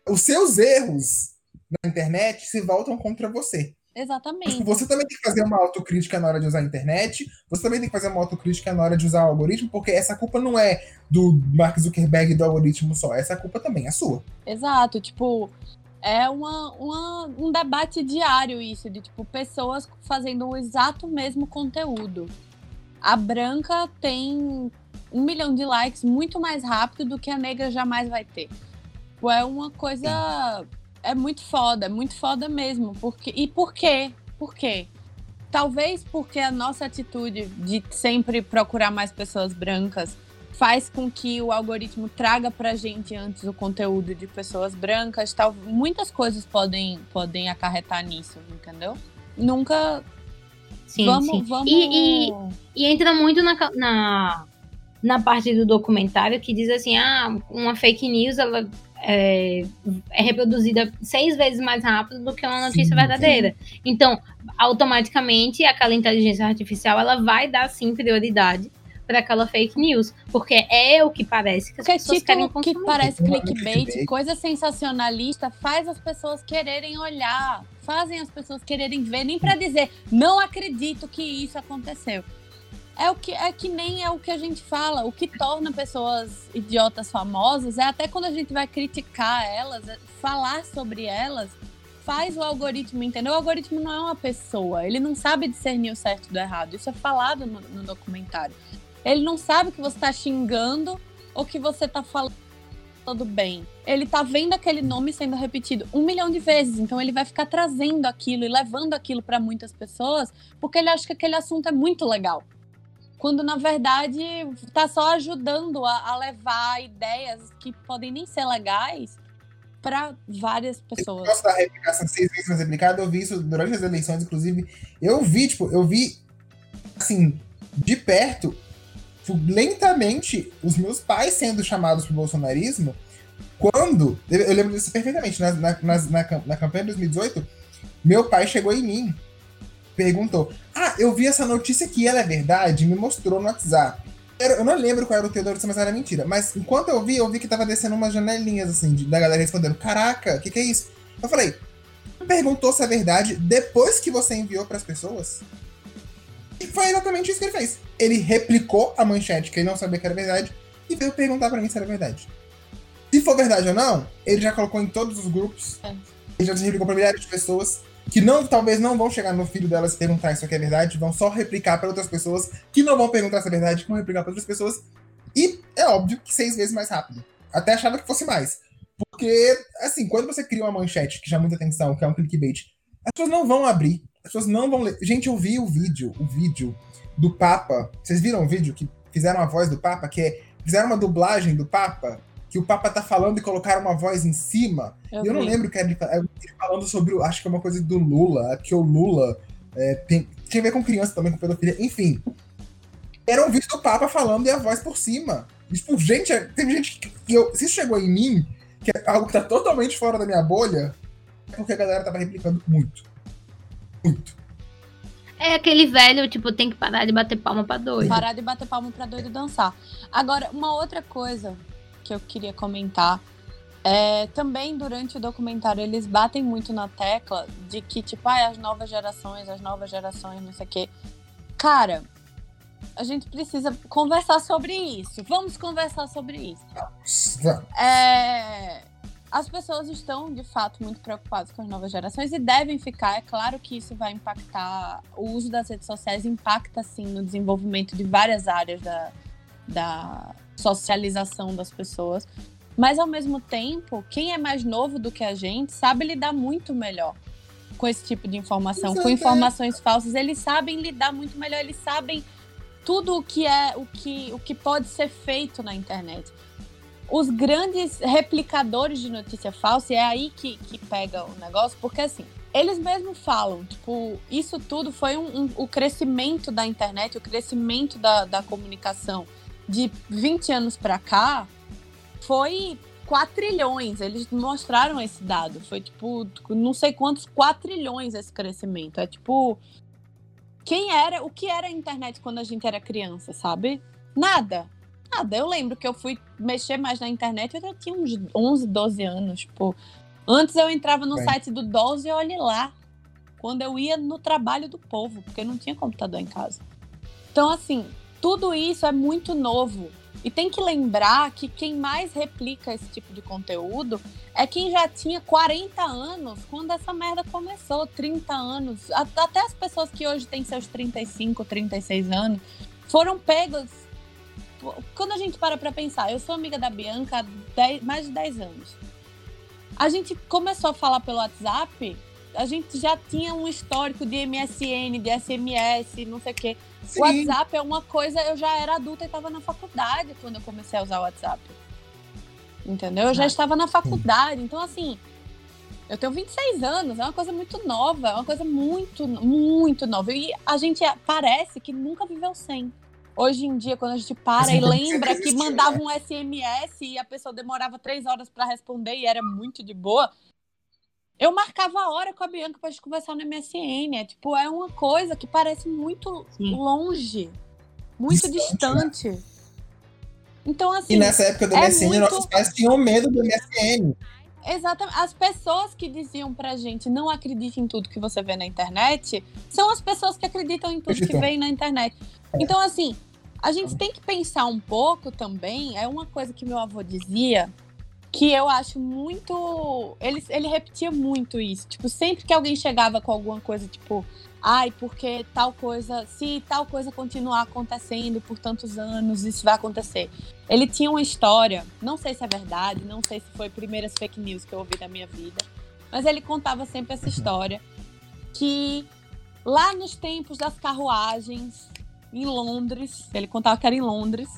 os seus erros na internet se voltam contra você. Exatamente. Tipo, você também tem que fazer uma autocrítica na hora de usar a internet, você também tem que fazer uma autocrítica na hora de usar o algoritmo, porque essa culpa não é do Mark Zuckerberg e do algoritmo só, essa culpa também é sua. Exato, tipo, é uma, uma, um debate diário isso, de tipo, pessoas fazendo o exato mesmo conteúdo. A branca tem um milhão de likes muito mais rápido do que a negra jamais vai ter. Tipo, é uma coisa. Sim é muito foda, é muito foda mesmo. Porque, e por quê? Por quê? Talvez porque a nossa atitude de sempre procurar mais pessoas brancas faz com que o algoritmo traga pra gente antes o conteúdo de pessoas brancas. Tal, muitas coisas podem, podem acarretar nisso, entendeu? Nunca. Sim, vamos, sim. Vamos... E, e, e entra muito na, na, na parte do documentário que diz assim: ah, uma fake news ela é, é, reproduzida seis vezes mais rápido do que uma notícia sim, verdadeira. Sim. Então, automaticamente, aquela inteligência artificial ela vai dar sim prioridade para aquela fake news, porque é o que parece que as porque pessoas tipo, querem consumir. que parece clickbait, coisa sensacionalista, faz as pessoas quererem olhar, fazem as pessoas quererem ver, nem para dizer, não acredito que isso aconteceu é o que é que nem é o que a gente fala. O que torna pessoas idiotas famosas é até quando a gente vai criticar elas, é falar sobre elas, faz o algoritmo entender. O algoritmo não é uma pessoa, ele não sabe discernir o certo do errado. Isso é falado no, no documentário. Ele não sabe que você está xingando ou que você está falando bem. Ele tá vendo aquele nome sendo repetido um milhão de vezes, então ele vai ficar trazendo aquilo e levando aquilo para muitas pessoas, porque ele acha que aquele assunto é muito legal quando na verdade está só ajudando a, a, levar ideias que podem nem ser legais para várias pessoas. Posso da replicação seis vezes mais replicada, eu vi isso durante as eleições, inclusive. Eu vi, tipo, eu vi, assim, de perto, tipo, lentamente, os meus pais sendo chamados pro bolsonarismo, quando, eu lembro disso perfeitamente, na, na, na, na campanha de 2018, meu pai chegou em mim, perguntou, ah, eu vi essa notícia aqui, ela é verdade? Me mostrou no WhatsApp. Eu não lembro qual era o teu da mas era mentira. Mas enquanto eu vi, eu vi que tava descendo umas janelinhas, assim, de, da galera respondendo: Caraca, o que, que é isso? Eu falei: Perguntou se é verdade depois que você enviou para as pessoas? E foi exatamente isso que ele fez. Ele replicou a manchete, que ele não sabia que era verdade, e veio perguntar para mim se era verdade. Se for verdade ou não, ele já colocou em todos os grupos. É. Ele já replicou para milhares de pessoas que não, talvez não vão chegar no filho delas e perguntar isso aqui é verdade, vão só replicar para outras pessoas que não vão perguntar se é verdade, que vão replicar para outras pessoas. E é óbvio que seis vezes mais rápido. Até achava que fosse mais. Porque, assim, quando você cria uma manchete que chama muita atenção, que é um clickbait, as pessoas não vão abrir, as pessoas não vão ler. Gente, eu vi o vídeo, o vídeo do Papa. Vocês viram o vídeo que fizeram a voz do Papa, que é. Fizeram uma dublagem do Papa que o Papa tá falando e colocaram uma voz em cima. Eu, eu não lembro que era ele falando sobre, acho que é uma coisa do Lula, que o Lula é, tem, tinha a ver com criança também, com pedofilia, enfim. Era um vídeo do Papa falando e a voz por cima. E, tipo, gente, é, tem gente que, que eu, se isso chegou em mim, que é algo que tá totalmente fora da minha bolha, é porque a galera tava replicando muito. Muito. É aquele velho, tipo, tem que parar de bater palma pra doido. Parar de bater palma pra doido dançar. Agora, uma outra coisa que eu queria comentar. É, também durante o documentário eles batem muito na tecla de que, tipo, ah, as novas gerações, as novas gerações, não sei o quê. Cara, a gente precisa conversar sobre isso. Vamos conversar sobre isso. É, as pessoas estão, de fato, muito preocupadas com as novas gerações e devem ficar. É claro que isso vai impactar. O uso das redes sociais impacta, sim, no desenvolvimento de várias áreas da, da, socialização das pessoas. Mas ao mesmo tempo, quem é mais novo do que a gente sabe lidar muito melhor com esse tipo de informação, com informações falsas. Eles sabem lidar muito melhor, eles sabem tudo o que é o que, o que pode ser feito na internet. Os grandes replicadores de notícia falsa, é aí que, que pega o negócio, porque assim, eles mesmos falam, tipo, isso tudo foi um, um, o crescimento da internet, o crescimento da, da comunicação de 20 anos para cá foi 4 trilhões. Eles mostraram esse dado. Foi tipo, não sei quantos 4 trilhões esse crescimento. É tipo. Quem era. O que era a internet quando a gente era criança, sabe? Nada. Nada. Eu lembro que eu fui mexer mais na internet, eu já tinha uns 11, 12 anos. Tipo, antes eu entrava no Bem. site do 12 e olhe lá. Quando eu ia no trabalho do povo, porque não tinha computador em casa. Então, assim, tudo isso é muito novo. E tem que lembrar que quem mais replica esse tipo de conteúdo é quem já tinha 40 anos quando essa merda começou, 30 anos. Até as pessoas que hoje têm seus 35, 36 anos foram pegas. Quando a gente para pra pensar, eu sou amiga da Bianca há 10, mais de 10 anos. A gente começou a falar pelo WhatsApp a gente já tinha um histórico de MSN, de SMS, não sei o quê. Sim. O WhatsApp é uma coisa, eu já era adulta e estava na faculdade quando eu comecei a usar o WhatsApp. Entendeu? Eu já ah, estava na faculdade. Então, assim, eu tenho 26 anos, é uma coisa muito nova, é uma coisa muito, muito nova. E a gente parece que nunca viveu sem. Hoje em dia, quando a gente para e lembra que mandava né? um SMS e a pessoa demorava três horas para responder e era muito de boa, eu marcava a hora com a Bianca pra gente conversar no MSN. É, tipo, é uma coisa que parece muito Sim. longe, muito distante. distante. Né? Então, assim. E nessa época do MSN, é muito... nossos pais tinham medo do MSN. Exatamente. As pessoas que diziam pra gente não acredite em tudo que você vê na internet são as pessoas que acreditam em tudo Acreditam. que vem na internet. É. Então, assim, a gente tem que pensar um pouco também. É uma coisa que meu avô dizia que eu acho muito. Ele, ele repetia muito isso. Tipo, sempre que alguém chegava com alguma coisa, tipo, ai, porque tal coisa, se tal coisa continuar acontecendo por tantos anos, isso vai acontecer. Ele tinha uma história, não sei se é verdade, não sei se foi primeiras fake news que eu ouvi da minha vida, mas ele contava sempre essa história que lá nos tempos das carruagens em Londres, ele contava que era em Londres,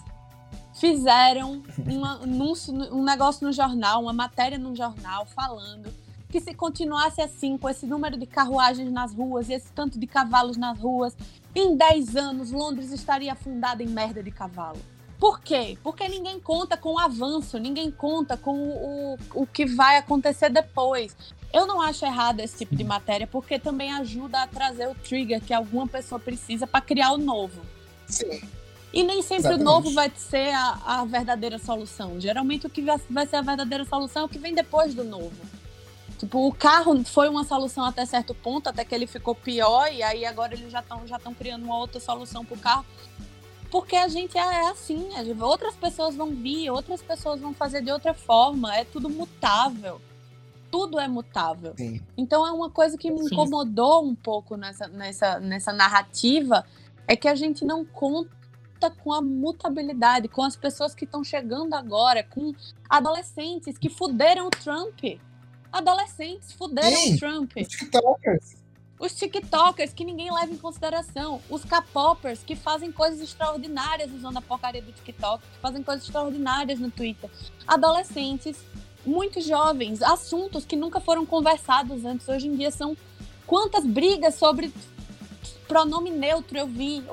fizeram um anúncio, um negócio no jornal, uma matéria no jornal falando que se continuasse assim, com esse número de carruagens nas ruas e esse tanto de cavalos nas ruas, em 10 anos Londres estaria afundada em merda de cavalo. Por quê? Porque ninguém conta com o avanço, ninguém conta com o, o, o que vai acontecer depois. Eu não acho errado esse tipo de matéria, porque também ajuda a trazer o trigger que alguma pessoa precisa para criar o novo. Sim. E nem sempre Exatamente. o novo vai ser a, a verdadeira solução. Geralmente o que vai, ser a verdadeira solução é o que vem depois do novo. Tipo, o carro foi uma solução até certo ponto, até que ele ficou pior, e aí agora eles já estão já criando uma outra solução pro carro. Porque a gente é, é assim, gente- outras pessoas vão vir, outras pessoas vão fazer de outra forma, é tudo mutável. Tudo é mutável. Sim. Então é uma coisa que me incomodou um pouco nessa, nessa, nessa narrativa, é que a gente não conta com a mutabilidade, com as pessoas que estão chegando agora, com adolescentes que fuderam o Trump. Adolescentes fuderam Sim. o Trump. Os TikTokers. Os TikTokers que ninguém leva em consideração. Os K-popers que fazem coisas extraordinárias usando a porcaria do TikTok, que fazem coisas extraordinárias no Twitter. Adolescentes, muito jovens, assuntos que nunca foram conversados antes. Hoje em dia são quantas brigas sobre pronome neutro eu vi.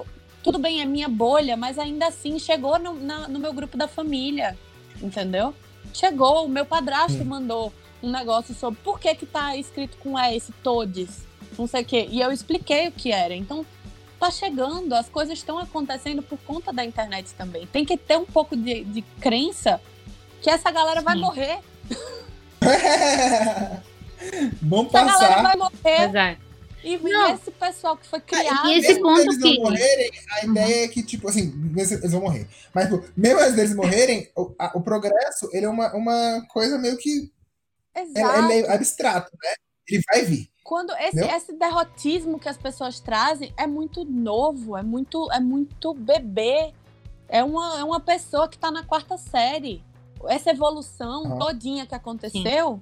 Tudo bem, é minha bolha, mas ainda assim chegou no, na- no meu grupo da família, entendeu? Chegou, o meu padrasto Sim. mandou um negócio sobre por que que tá escrito com E esse todes, não sei o quê. E eu expliquei o que era. Então, tá chegando, as coisas estão acontecendo por conta da internet também. Tem que ter um pouco de, de crença que essa galera vai Sim. morrer. Vamos Essa galera passar. vai morrer. Exato. E, e esse pessoal que foi criado. E esse Mesmo ponto eles que- não morrerem, a ideia é que, tipo, assim, eles vão morrer. Mas, tipo, mesmo antes deles morrerem, o, a- o progresso, ele é uma, uma coisa meio que. Exato. ele é abstrato, né? Ele vai vir. Quando esse, Entendeu? esse derrotismo que as pessoas trazem é muito novo, é muito, é muito bebê. É uma, é uma pessoa que está na quarta série. Essa evolução Aham. todinha que aconteceu,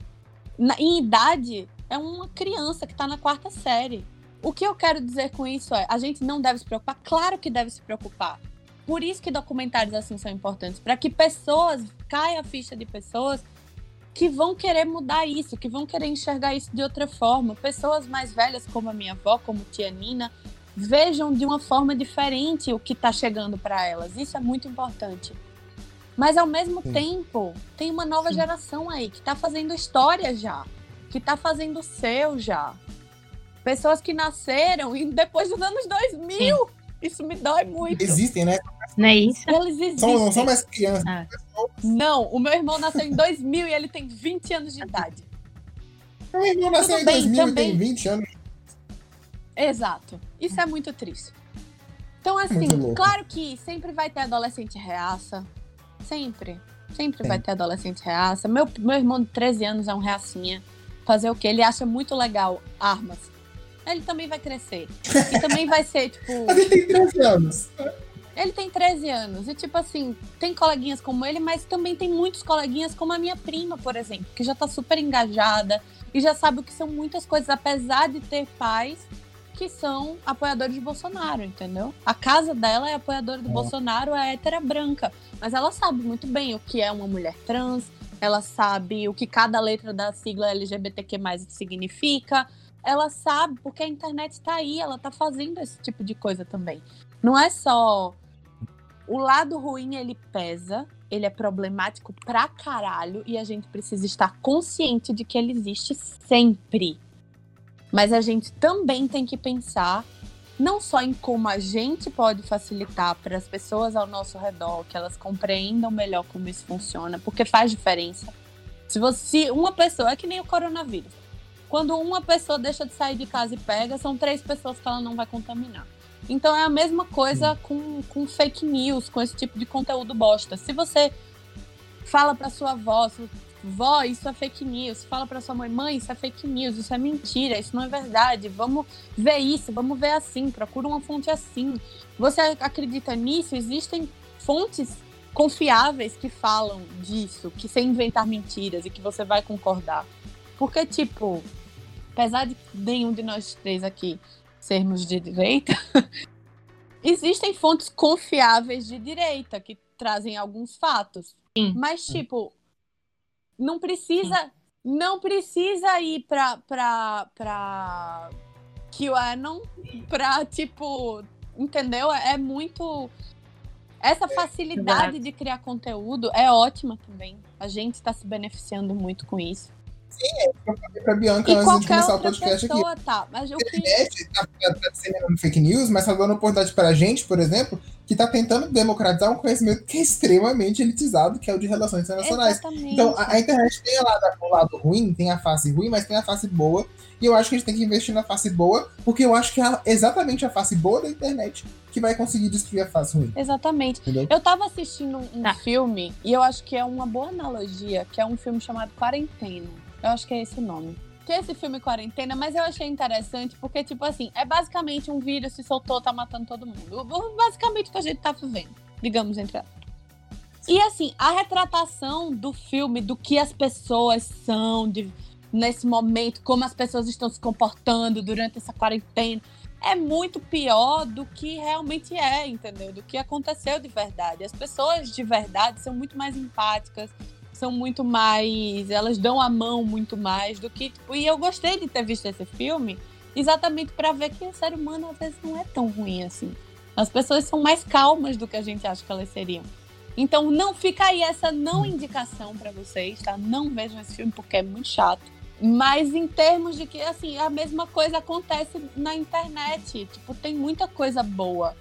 na- em idade, é uma criança que está na quarta série. O que eu quero dizer com isso é, a gente não deve se preocupar? Claro que deve se preocupar. Por isso que documentários assim são importantes, para que pessoas, caia a ficha de pessoas que vão querer mudar isso, que vão querer enxergar isso de outra forma. Pessoas mais velhas, como a minha avó, como tia Nina, vejam de uma forma diferente o que está chegando para elas. Isso é muito importante. Mas ao mesmo Sim. tempo, tem uma nova Sim. geração aí que está fazendo história já, que está fazendo o seu já. Pessoas que nasceram e depois dos anos 2000. Isso me dói muito. Existem, né? Não é isso? Eles existem. São, não são mais crianças. Ah. Não, o meu irmão nasceu em 2000 e ele tem 20 anos de idade. Meu irmão nasceu Tudo em bem, 2000 e também. tem 20 anos. Exato. Isso é muito triste. Então, assim, Muito louco. claro que sempre vai ter adolescente reaça. Sempre. Sempre vai ter adolescente reaça. Meu, meu irmão de 13 anos é um reacinha. Fazer o quê? Ele acha muito legal armas. Ele também vai crescer. E também vai ser, tipo. Ele tem 13 anos. Ele tem 13 anos. E, tipo assim, tem coleguinhas como ele, mas também tem muitos coleguinhas como a minha prima, por exemplo, que já tá super engajada e já sabe o que são muitas coisas, apesar de ter pais que são apoiadores de Bolsonaro, entendeu? A casa dela é apoiadora do É. Bolsonaro, é hétera branca. Mas ela sabe muito bem o que é uma mulher trans, ela sabe o que cada letra da sigla LGBTQ significa. Ela sabe, porque a internet está aí, ela tá fazendo esse tipo de coisa também. Não é só. O lado ruim ele pesa, ele é problemático pra caralho e a gente precisa estar consciente de que ele existe sempre. Mas a gente também tem que pensar não só em como a gente pode facilitar para as pessoas ao nosso redor, que elas compreendam melhor como isso funciona, porque faz diferença. Se você uma pessoa é que nem o coronavírus. Quando uma pessoa deixa de sair de casa e pega, são três pessoas que ela não vai contaminar. Então é a mesma coisa com, com fake news, com esse tipo de conteúdo bosta. Se você fala para sua avó, vó, isso é fake news, fala para sua mãe, mãe, isso é fake news, isso é mentira, isso não é verdade, vamos ver isso, vamos ver assim, procura uma fonte assim. Você acredita nisso? Existem fontes confiáveis que falam disso, que sem inventar mentiras e que você vai concordar. Porque, tipo, apesar de nenhum de nós três aqui sermos de direita, existem fontes confiáveis de direita que trazem alguns fatos. Sim. Mas, tipo, não precisa. Não precisa ir pra. pra, pra QAnon pra, tipo. Entendeu? É muito. Essa facilidade Exato. de criar conteúdo é ótima também. A gente está se beneficiando muito com isso. Eu falei pra Bianca E antes de qualquer começar o podcast aqui. pessoa, tá. Mas o A que. internet tá, tá, tá disseminando fake news, mas tá dando oportunidade pra gente, por exemplo, que tá tentando democratizar um conhecimento que é extremamente elitizado, que é o de relações internacionais. Exatamente. Então, a, a internet tem o lado, o lado ruim, tem a face ruim, mas tem a face boa. E eu acho que a gente tem que investir na face boa, porque eu acho que é exatamente a face boa da internet que vai conseguir destruir a face ruim. Exatamente. Entendeu? Eu tava assistindo um Tá. filme e eu acho que é uma boa analogia, que é um filme chamado Quarentena. Eu acho que é esse o nome. Que é esse filme Quarentena, mas eu achei interessante porque, tipo assim, é basicamente um vírus se soltou, tá matando todo mundo. Basicamente o que a gente tá vivendo, digamos, entre aspas. E assim, a retratação do filme, do que as pessoas são de, nesse momento, como as pessoas estão se comportando durante essa quarentena, é muito pior do que realmente é, entendeu? Do que aconteceu de verdade. As pessoas de verdade são muito mais empáticas, são muito mais. Elas dão a mão muito mais do que. Tipo, e eu gostei de ter visto esse filme exatamente para ver que o ser humano às vezes não é tão ruim assim. As pessoas são mais calmas do que a gente acha que elas seriam. Então não fica aí essa não indicação para vocês, tá? Não vejam esse filme porque é muito chato. Mas em termos de que, assim, a mesma coisa acontece na internet. Tipo, tem muita coisa boa.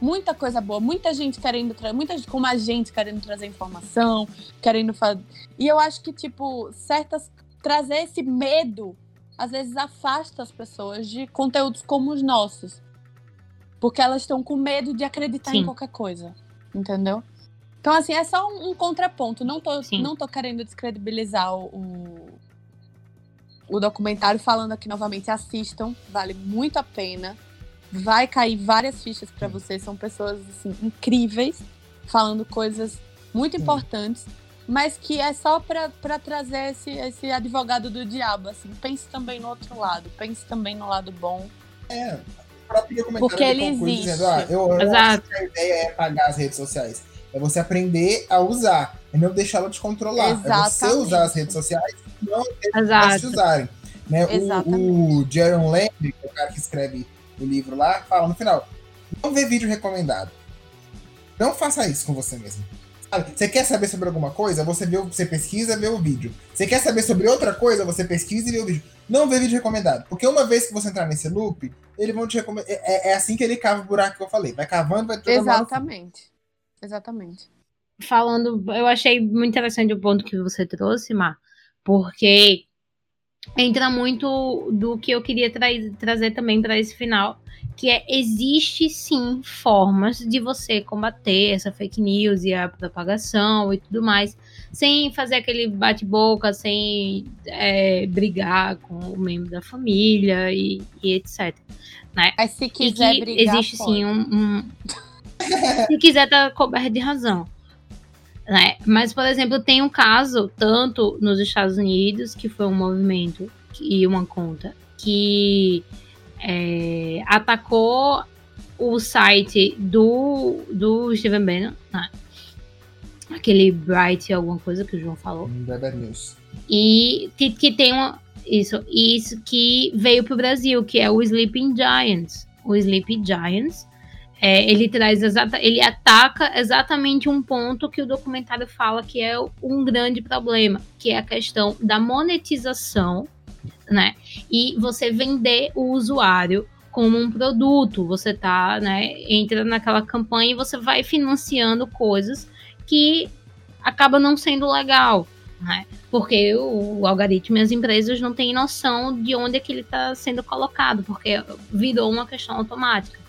Muita coisa boa. Muita gente querendo trazer, muita gente como a gente querendo trazer informação, querendo fazer. E eu acho que, tipo, certas. Trazer esse medo, às vezes afasta as pessoas de conteúdos como os nossos. Porque elas estão com medo de acreditar em Sim. qualquer coisa. Entendeu? Então, assim, é só um, um contraponto. Não tô, Sim. não tô querendo descredibilizar o, o, o documentário, falando aqui novamente, assistam, vale muito a pena. Vai cair várias fichas pra vocês, são pessoas assim, incríveis, falando coisas muito importantes, mas que é só pra pra trazer esse, esse advogado do diabo. Assim. Pense também no outro lado, pense também no lado bom. É, Porque ele existe. dizendo, ah, eu, eu Exato. que a ideia é apagar as redes sociais. É você aprender a usar, é não deixar ela te controlar. É você Exatamente. usar as redes sociais e não elas te usarem. Né? O, Exatamente. o Jaron Landry, que é o cara que escreve o livro lá, fala no final: não vê vídeo recomendado. Não faça isso com você mesmo. Sabe? Você quer saber sobre alguma coisa? Você, vê, o- você pesquisa, vê o vídeo. Você quer saber sobre outra coisa? Você pesquisa e vê o vídeo. Não vê vídeo recomendado. Porque uma vez que você entrar nesse loop, eles vão te recomendar. É, é assim que ele cava o buraco que eu falei. Vai cavando, vai fundo. Exatamente. Exatamente. falando, eu achei muito interessante o ponto que você trouxe, Mar, porque entra muito do que eu queria tra trazer também para esse final, que é existe sim formas de você combater essa fake news e a propagação e tudo mais, sem fazer aquele bate-boca, sem é, brigar com o membro da família e, e etc. Mas se E quiser que brigar, existe pode. sim um. um- Se quiser, tá coberto de razão. Né? Mas, por exemplo, tem um caso, tanto nos Estados Unidos, que foi um movimento e uma conta que é, atacou o site do, do Steven Bannon, né? aquele Bright alguma coisa que o João falou. Bad News. E que, que tem uma. Isso, isso que veio pro Brasil, que é o Sleeping Giants. O Sleeping Giants. É, ele traz exata, ele ataca exatamente um ponto que o documentário fala que é um grande problema, que é a questão da monetização, né? E você vender o usuário como um produto. Você tá, né? Entra naquela campanha e você vai financiando coisas que acaba não sendo legal, né? Porque o, o algoritmo e as empresas não têm noção de onde é que ele está sendo colocado, porque virou uma questão automática.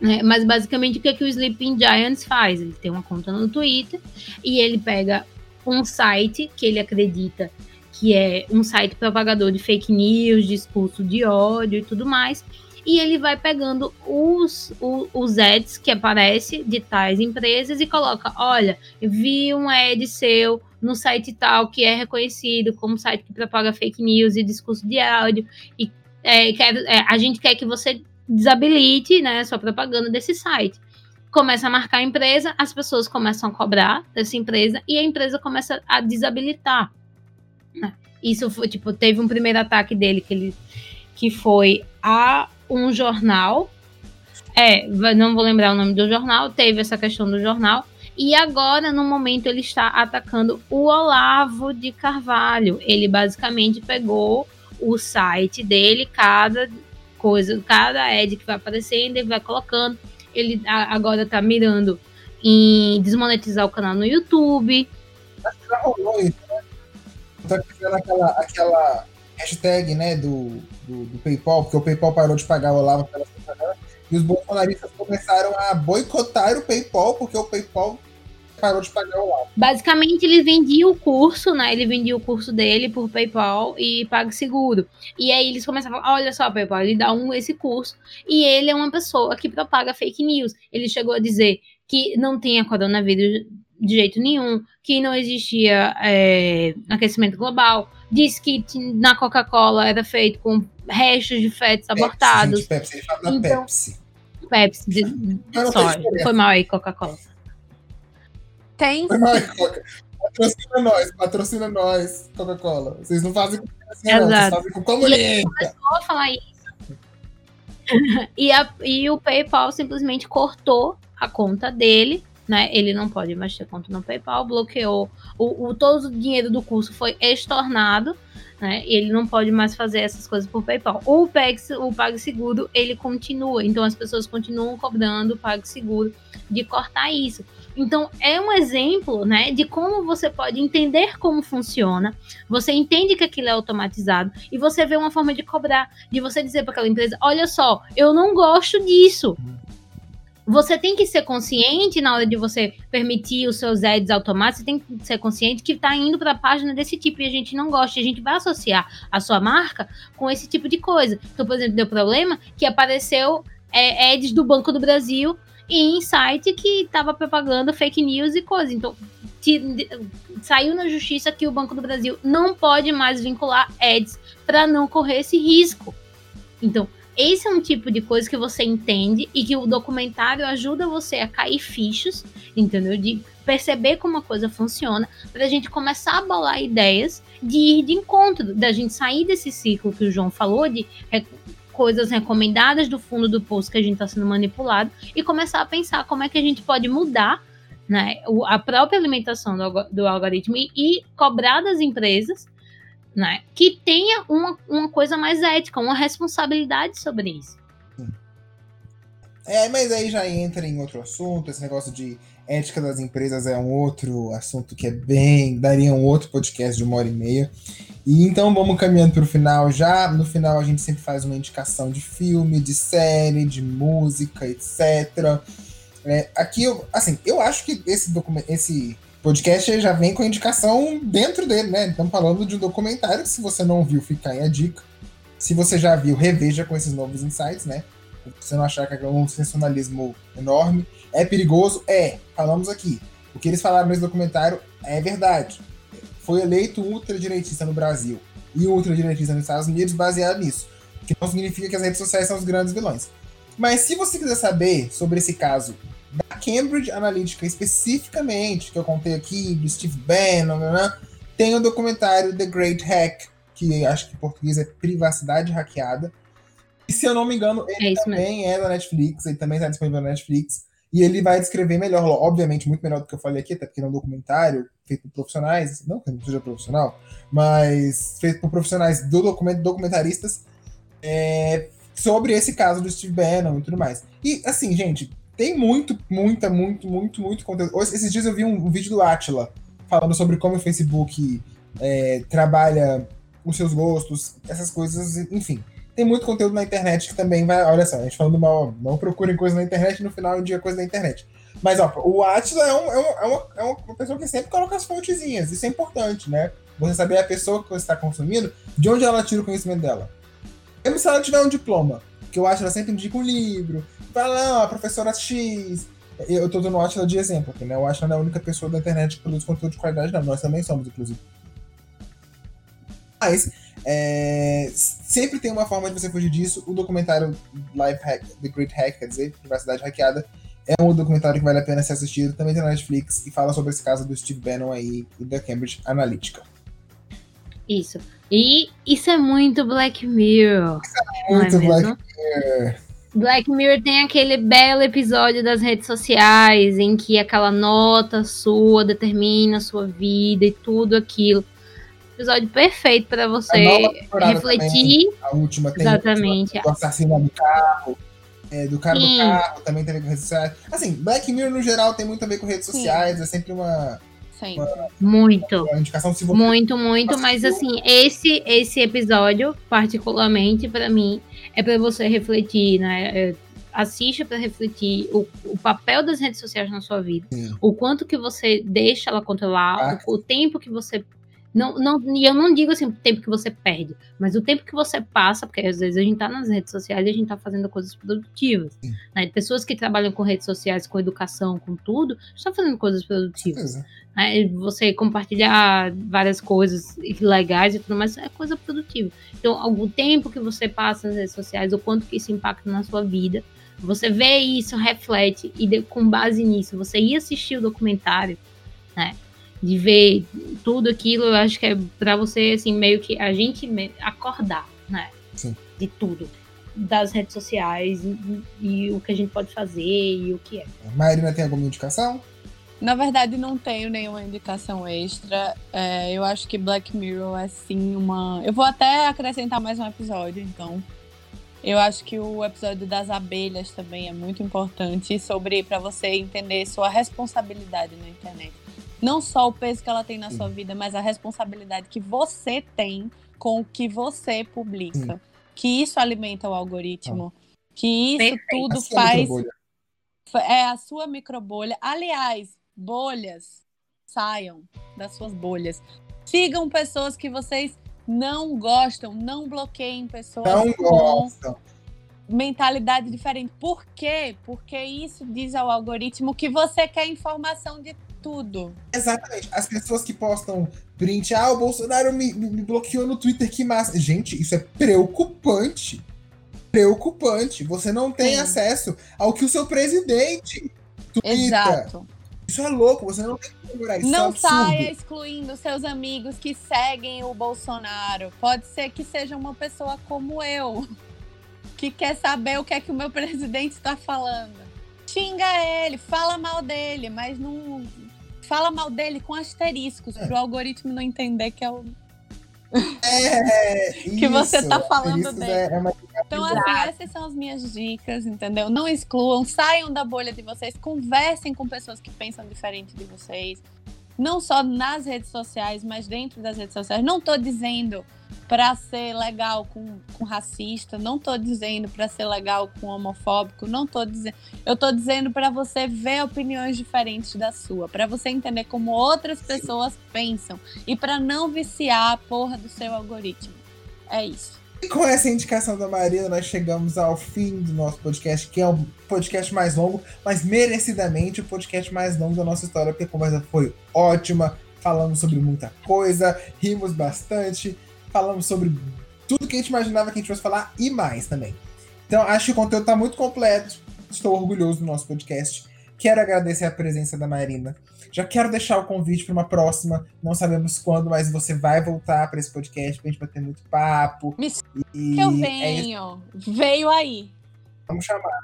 Né? Mas basicamente o que, é que o Sleeping Giants faz? Ele tem uma conta no Twitter e ele pega um site que ele acredita que é um site propagador de fake news, discurso de ódio e tudo mais. E ele vai pegando os, o- os ads que aparecem de tais empresas e coloca: olha, vi um ad seu no site tal que é reconhecido como site que propaga fake news e discurso de áudio e é, quer- é, a gente quer que você desabilite né, sua propaganda desse site. começa a marcar a empresa, as pessoas começam a cobrar dessa empresa e a empresa começa a desabilitar. Né? Isso foi, tipo, teve um primeiro ataque dele que ele que foi a um jornal. É, não vou lembrar o nome do jornal, teve essa questão do jornal. E agora, no momento, ele está atacando o Olavo de Carvalho. Ele basicamente pegou o site dele, cada coisa, cada ad que vai aparecendo, ele vai colocando. Ele agora tá mirando em desmonetizar o canal no YouTube. Acho que já rolou isso, né? Tá criando aquela, aquela hashtag, né, do, do, do, PayPal, porque o PayPal parou de pagar o Olavo pela e os bolsonaristas começaram a boicotar o PayPal, porque o PayPal parou de pagar o. Basicamente, ele vendia o curso, né? Ele vendia o curso dele por PayPal e PagSeguro. E aí eles começavam, olha só, PayPal, ele dá um esse curso. E ele é uma pessoa que propaga fake news. Ele chegou a dizer que não tinha coronavírus de jeito nenhum, que não existia é, aquecimento global, disse que na Coca-Cola era feito com restos de fetos Pepsi, abortados. Gente, Pepsi, ele fala então, Pepsi. Pepsi, de, sorry, foi mal aí, Coca-Cola. Tem. Patrocina nós, patrocina nós, Coca-Cola. Vocês não fazem com assim, não, vocês fazem com comunista. Começou a falar isso. e, a, e o PayPal simplesmente cortou a conta dele né? Ele não pode mais ter conta no PayPal, bloqueou o, o todo o dinheiro do curso foi estornado, né? Ele não pode mais fazer essas coisas por PayPal. O PEX, o PagSeguro, ele continua, então as pessoas continuam cobrando o PagSeguro de cortar isso. Então é um exemplo, né, de como você pode entender como funciona. Você entende que aquilo é automatizado e você vê uma forma de cobrar, de você dizer para aquela empresa, olha só, eu não gosto disso você tem que ser consciente na hora de você permitir os seus ads automáticos, você tem que ser consciente que está indo para página desse tipo e a gente não gosta, a gente vai associar a sua marca com esse tipo de coisa. Então, por exemplo, deu problema que apareceu é, ads do Banco do Brasil em site que estava propagando fake news e coisa. Então, te, saiu na justiça que o Banco do Brasil não pode mais vincular ads para não correr esse risco. Então, esse é um tipo de coisa que você entende e que o documentário ajuda você a cair fichos, entendeu? De perceber como a coisa funciona, para a gente começar a bolar ideias de ir de encontro, da gente sair desse ciclo que o João falou, de coisas recomendadas do fundo do poço que a gente está sendo manipulado, e começar a pensar como é que a gente pode mudar né, a própria alimentação do, do algoritmo e, e cobrar das empresas né? Que tenha uma, uma coisa mais ética, uma responsabilidade sobre isso. É, mas aí já entra em outro assunto, esse negócio de ética das empresas é um outro assunto que é bem. daria um outro podcast de uma hora e meia. E então vamos caminhando para o final. Já no final a gente sempre faz uma indicação de filme, de série, de música, etc. É, aqui eu, assim, eu acho que esse documento, esse podcast já vem com a indicação dentro dele, né? Estamos falando de um documentário se você não viu, fica aí a dica. Se você já viu, reveja com esses novos insights, né? Se você não achar que é um sensacionalismo enorme. É perigoso? É. Falamos aqui. O que eles falaram nesse documentário é verdade. Foi eleito ultradireitista no Brasil e ultradireitista nos Estados Unidos baseado nisso. Que não significa que as redes sociais são os grandes vilões. Mas se você quiser saber sobre esse caso Cambridge Analytica especificamente, que eu contei aqui, do Steve Bannon, né, tem o documentário The Great Hack, que acho que em português é Privacidade Hackeada. E se eu não me engano, ele é também mesmo. é da Netflix, ele também está disponível na Netflix. E ele vai descrever melhor, obviamente, muito melhor do que eu falei aqui, até porque é um documentário feito por profissionais, não que não seja profissional, mas feito por profissionais do documento, documentaristas, é, sobre esse caso do Steve Bannon e tudo mais. E, assim, gente, tem muito, muita, muito, muito, muito conteúdo. Esses dias eu vi um, um vídeo do Atila falando sobre como o Facebook é, trabalha os seus gostos, essas coisas, enfim. Tem muito conteúdo na internet que também vai. Olha só, a gente falando mal, não procurem coisa na internet no final do dia coisa na internet. Mas, ó, o Atila é, um, é, um, é, uma, é uma pessoa que sempre coloca as fontezinhas, isso é importante, né? Você saber a pessoa que você está consumindo, de onde ela tira o conhecimento dela. Mesmo se ela tiver um diploma, que acho que ela sempre indica um livro, fala, a professora X. Eu tô dando o Atila de exemplo aqui, né? O Atila não é a única pessoa da internet que produz conteúdo de qualidade, não. Nós também somos, inclusive. Mas, é, sempre tem uma forma de você fugir disso. O documentário Life Hack, The Great Hack, quer dizer, Privacidade Hackeada, É um documentário que vale a pena ser assistido, também tem na Netflix e fala sobre esse caso do Steve Bannon aí e da Cambridge Analytica. Isso. E isso é muito Black Mirror. Isso é muito é Black Mirror. Black Mirror tem aquele belo episódio das redes sociais em que aquela nota sua determina a sua vida e tudo aquilo. Episódio perfeito para você refletir. Também, a última tem Exatamente. Assassino do carro. É, do cara Sim. do carro também tem a ver com redes sociais. Assim, Black Mirror no geral tem muito a ver com redes sociais, Sim. é sempre uma muito. Muito, muito, mas assim, esse esse episódio, particularmente para mim, é para você refletir, né? É, assista para refletir o, o, papel das redes sociais na sua vida, Sim. o quanto que você deixa ela controlar, ah. o, o, tempo que você não, não, e eu não digo assim o tempo que você perde, mas o tempo que você passa, porque às vezes a gente tá nas redes sociais e a gente tá fazendo coisas produtivas. Né? Pessoas que trabalham com redes sociais, com educação, com tudo, estão fazendo coisas produtivas. Né? Você compartilhar várias coisas legais e tudo mais é coisa produtiva. Então, o tempo que você passa nas redes sociais, o quanto que isso impacta na sua vida, você vê isso, reflete, e de, com base nisso, você ir assistir o documentário, né? de ver tudo aquilo, eu acho que é para você, assim, meio que a gente acordar, né? Sim. De tudo. Das redes sociais e, e, o que a gente pode fazer e o que é. Marina tem alguma indicação? Na verdade, não tenho nenhuma indicação extra. É, eu acho que Black Mirror é sim uma. Eu vou até acrescentar mais um episódio, então. Eu acho que o episódio das abelhas também é muito importante sobre para você entender sua responsabilidade na internet não só o peso que ela tem na Sim. sua vida, mas a responsabilidade que você tem com o que você publica. Sim. Que isso alimenta o algoritmo. Ah. Que isso Perfeito. tudo faz. É a sua microbolha. Aliás, bolhas, saiam das suas bolhas. Sigam pessoas que vocês não gostam, não bloqueiem pessoas não com gostam. mentalidade diferente. Por quê? Porque isso diz ao algoritmo que você quer informação de tudo. Exatamente. As pessoas que postam print, ah, o Bolsonaro me, me bloqueou no Twitter, que massa. Gente, isso é preocupante. Preocupante. Você não tem Sim. acesso ao que o seu presidente twitta. Exato. Isso é louco, você não tem como isso. Não é saia excluindo seus amigos que seguem o Bolsonaro. Pode ser que seja uma pessoa como eu, que quer saber o que é que o meu presidente está falando. Xinga ele, fala mal dele, mas não fala mal dele com asteriscos, é. pro algoritmo não entender que é o. É, que isso, você tá falando dele. É, é então, assim, essas são as minhas dicas, entendeu? Não excluam, saiam da bolha de vocês, conversem com pessoas que pensam diferente de vocês. Não só nas redes sociais, mas dentro das redes sociais. Não tô dizendo para ser legal com, com racista, não tô dizendo para ser legal com homofóbico, não tô dizendo. Eu tô dizendo para você ver opiniões diferentes da sua, para você entender como outras pessoas pensam e para não viciar a porra do seu algoritmo. É isso. E com essa indicação da Maria, nós chegamos ao fim do nosso podcast, que é um podcast mais longo, mas merecidamente o podcast mais longo da nossa história, porque a conversa foi ótima, falamos sobre muita coisa, rimos bastante falamos sobre tudo que a gente imaginava que a gente fosse falar e mais também. Então, acho que o conteúdo está muito completo. Estou orgulhoso do nosso podcast. Quero agradecer a presença da Marina. Já quero deixar o convite para uma próxima. Não sabemos quando, mas você vai voltar para esse podcast para a gente bater muito papo. Me e que eu venho. É Veio aí. Vamos chamar.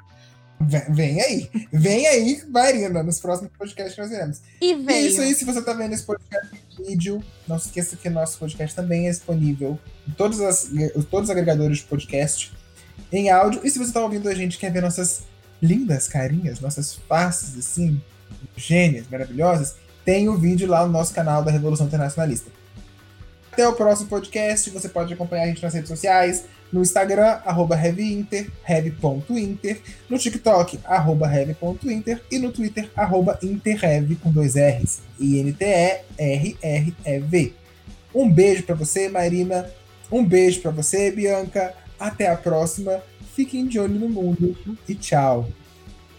Vem, aí. Vem aí, Marina, nos próximos podcasts que nós veremos. E veio. Isso aí, se você está vendo esse podcast vídeo. Não se esqueça que nosso podcast também é disponível em todos, as, todos os agregadores de podcast em áudio. E se você está ouvindo a gente quer ver nossas lindas carinhas, nossas faces assim, gênias, maravilhosas, tem o vídeo lá no nosso canal da Revolução Internacionalista. Até o próximo podcast. Você pode acompanhar a gente nas redes sociais no Instagram, arroba heavyinter, heavy.inter, no TikTok, arroba heavy.inter e no Twitter, arroba interheavy com dois R's, I-N-T-E-R-R-E-V. Um beijo para você, Marina. Um beijo para você, Bianca. Até a próxima. Fiquem de olho no mundo e tchau.